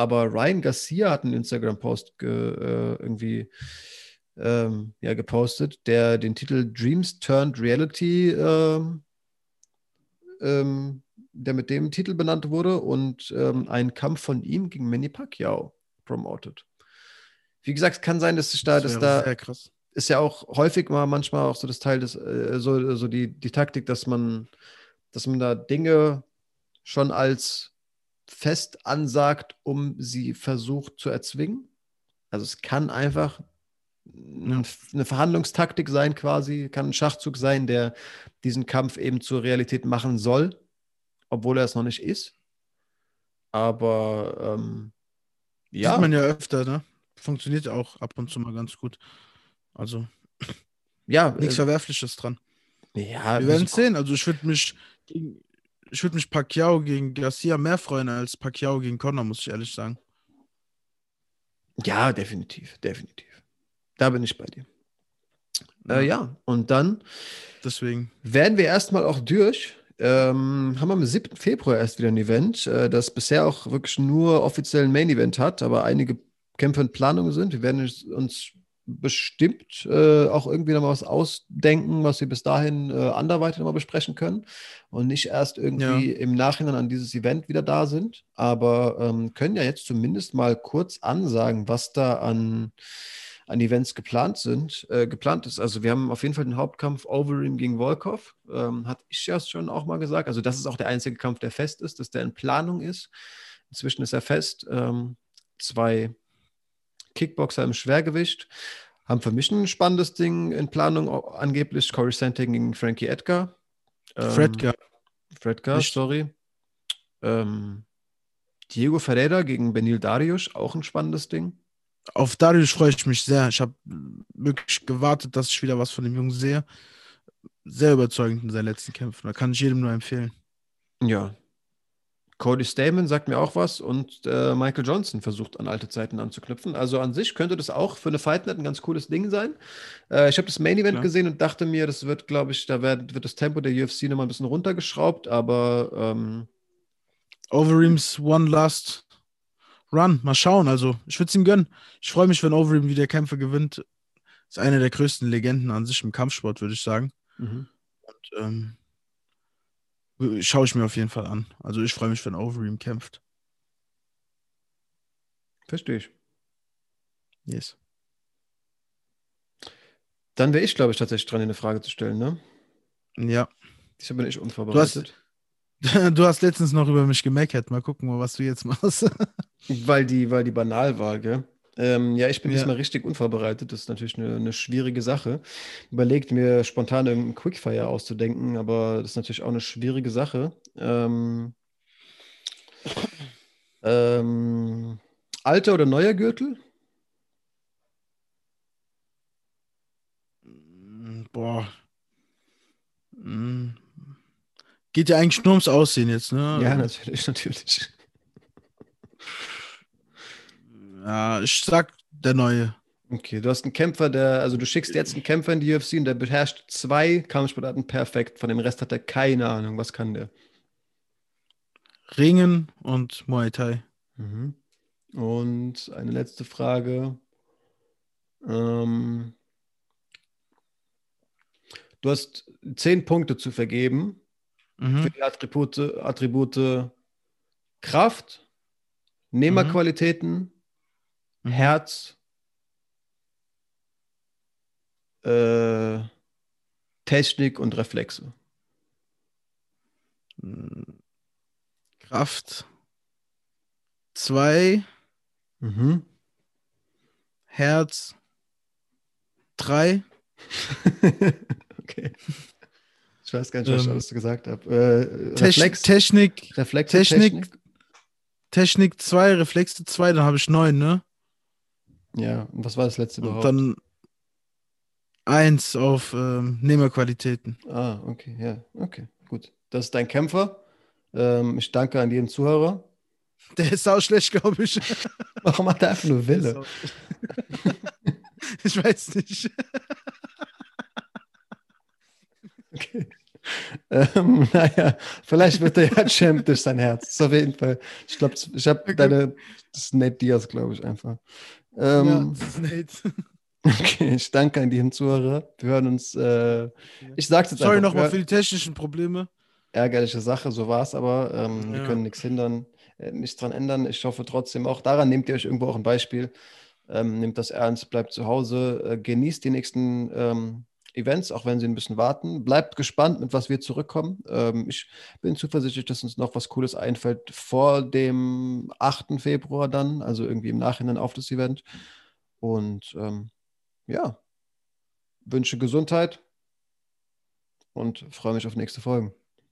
aber Ryan Garcia hat einen Instagram-Post äh, irgendwie ähm, ja, gepostet, der den Titel Dreams Turned Reality, ähm, ähm, der mit dem Titel benannt wurde und ähm, einen Kampf von ihm gegen Manny Pacquiao promotet. Wie gesagt, es kann sein, dass da, das dass da ist ja auch häufig mal manchmal auch so das Teil des, äh, so, so die, die Taktik, dass man, dass man da Dinge schon als fest ansagt, um sie versucht zu erzwingen. Also es kann einfach eine Verhandlungstaktik sein quasi, kann ein Schachzug sein, der diesen Kampf eben zur Realität machen soll, obwohl er es noch nicht ist. Aber ähm, ja. Sieht man ja öfter, ne? Funktioniert auch ab und zu mal ganz gut. Also ja, nichts äh, Verwerfliches dran. Ja, wir werden es sehen. Also ich würde mich gegen, ich würde mich Pacquiao gegen Garcia mehr freuen als Pacquiao gegen Conor, muss ich ehrlich sagen. Ja, definitiv, definitiv. Da bin ich bei dir. Ja, äh, ja. und dann Deswegen. werden wir erstmal auch durch. Ähm, haben wir am 7. Februar erst wieder ein Event, äh, das bisher auch wirklich nur offiziell ein Main-Event hat, aber einige Kämpfe in Planung sind. Wir werden uns bestimmt äh, auch irgendwie noch mal was ausdenken, was wir bis dahin äh, anderweitig nochmal besprechen können und nicht erst irgendwie ja. im Nachhinein an dieses Event wieder da sind, aber ähm, können ja jetzt zumindest mal kurz ansagen, was da an, an Events geplant sind, äh, geplant ist. Also wir haben auf jeden Fall den Hauptkampf Overeem gegen Volkov, ähm, hatte ich ja schon auch mal gesagt. Also das ist auch der einzige Kampf, der fest ist, dass der in Planung ist. Inzwischen ist er fest. Ähm, zwei Kickboxer im Schwergewicht. Haben für mich ein spannendes Ding in Planung, angeblich Corey Santing gegen Frankie Edgar. Ähm, Fredgar. Fredgar, Nicht. sorry. Ähm, Diego Ferreira gegen Benil Darius, auch ein spannendes Ding. Auf Darius freue ich mich sehr. Ich habe wirklich gewartet, dass ich wieder was von dem Jungen sehe. Sehr überzeugend in seinen letzten Kämpfen. Da kann ich jedem nur empfehlen. Ja. Cody Stamen sagt mir auch was und äh, Michael Johnson versucht an alte Zeiten anzuknüpfen. Also an sich könnte das auch für eine Fight Night ein ganz cooles Ding sein. Äh, ich habe das Main Event Klar. gesehen und dachte mir, das wird, glaube ich, da wird, wird das Tempo der UFC nochmal ein bisschen runtergeschraubt, aber ähm, Overeems One Last Run, mal schauen. Also ich würde es ihm gönnen. Ich freue mich, wenn Overeem wieder Kämpfe gewinnt. Ist eine der größten Legenden an sich im Kampfsport, würde ich sagen. Mhm. Und ähm, Schaue ich mir auf jeden Fall an. Also ich freue mich, wenn Overeem kämpft. Verstehe ich. Yes. Dann wäre ich, glaube ich, tatsächlich dran, eine Frage zu stellen, ne? Ja. Ich bin ich unvorbereitet. Du hast, [laughs] du hast letztens noch über mich gemeckert. Mal gucken, was du jetzt machst. weil, die, weil die banal war, gell? Ähm, ja, ich bin ja. diesmal richtig unvorbereitet. Das ist natürlich eine, eine, schwierige Sache. Überlegt mir spontan irgendeinen Quickfire auszudenken, aber das ist natürlich auch eine schwierige Sache. Ähm, ähm, alter oder neuer Gürtel? Boah. Hm. Geht ja eigentlich nur ums Aussehen jetzt, ne? Ja, natürlich, [laughs] natürlich. Ja, ich sag der neue. Okay, du hast einen Kämpfer, der, also du schickst jetzt einen Kämpfer in die UFC und der beherrscht zwei Kampfsportarten perfekt. Von dem Rest hat er keine Ahnung. Was kann der? Ringen und Muay Thai. Mhm. Und eine letzte Frage. Ähm, du hast zehn Punkte zu vergeben mhm. für die Attribute, Attribute Kraft, Nehmerqualitäten, mhm. Mhm. Herz, äh, Technik und Reflexe. Kraft 2. Mhm. Herz 3. [laughs] okay. Ich weiß gar nicht, ähm, was du gesagt hast. Äh, Reflex, Technik, Reflexe, Technik, Technik 2, Reflexe 2, dann habe ich 9, ne? Ja, und was war das letzte überhaupt? dann eins auf ähm, Nehmerqualitäten. Ah, okay, ja, okay, gut. Das ist dein Kämpfer. Ähm, ich danke an jeden Zuhörer. Der ist auch schlecht, glaube ich. [laughs] Warum hat er einfach nur Wille? ich weiß nicht. okay. Ähm, naja, vielleicht wird er ja Champ durch sein Herz. Das ist auf jeden Fall. Ich glaube, ich habe okay. deine. Das ist Nate Diaz, glaube ich, einfach. Ähm, ja, das ist Nate. [laughs] Okay, ich danke an die Zuhörer. Wir hören uns. Äh, ich sag's jetzt Sorry nochmal für die technischen Probleme. Ärgerliche Sache, so war es aber. Ähm, ja. Wir können nichts hindern, äh, nichts dran ändern. Ich hoffe trotzdem auch daran, nehmt ihr euch irgendwo auch ein Beispiel. Ähm, nehmt das ernst, bleibt zu Hause, äh, genießt die nächsten ähm, Events, auch wenn sie ein bisschen warten. Bleibt gespannt, mit was wir zurückkommen. Ähm, ich bin zuversichtlich, dass uns noch was Cooles einfällt vor dem 8. Februar dann, also irgendwie im Nachhinein auf das Event. Und ähm, ja, wünsche Gesundheit und freue mich auf nächste Folgen.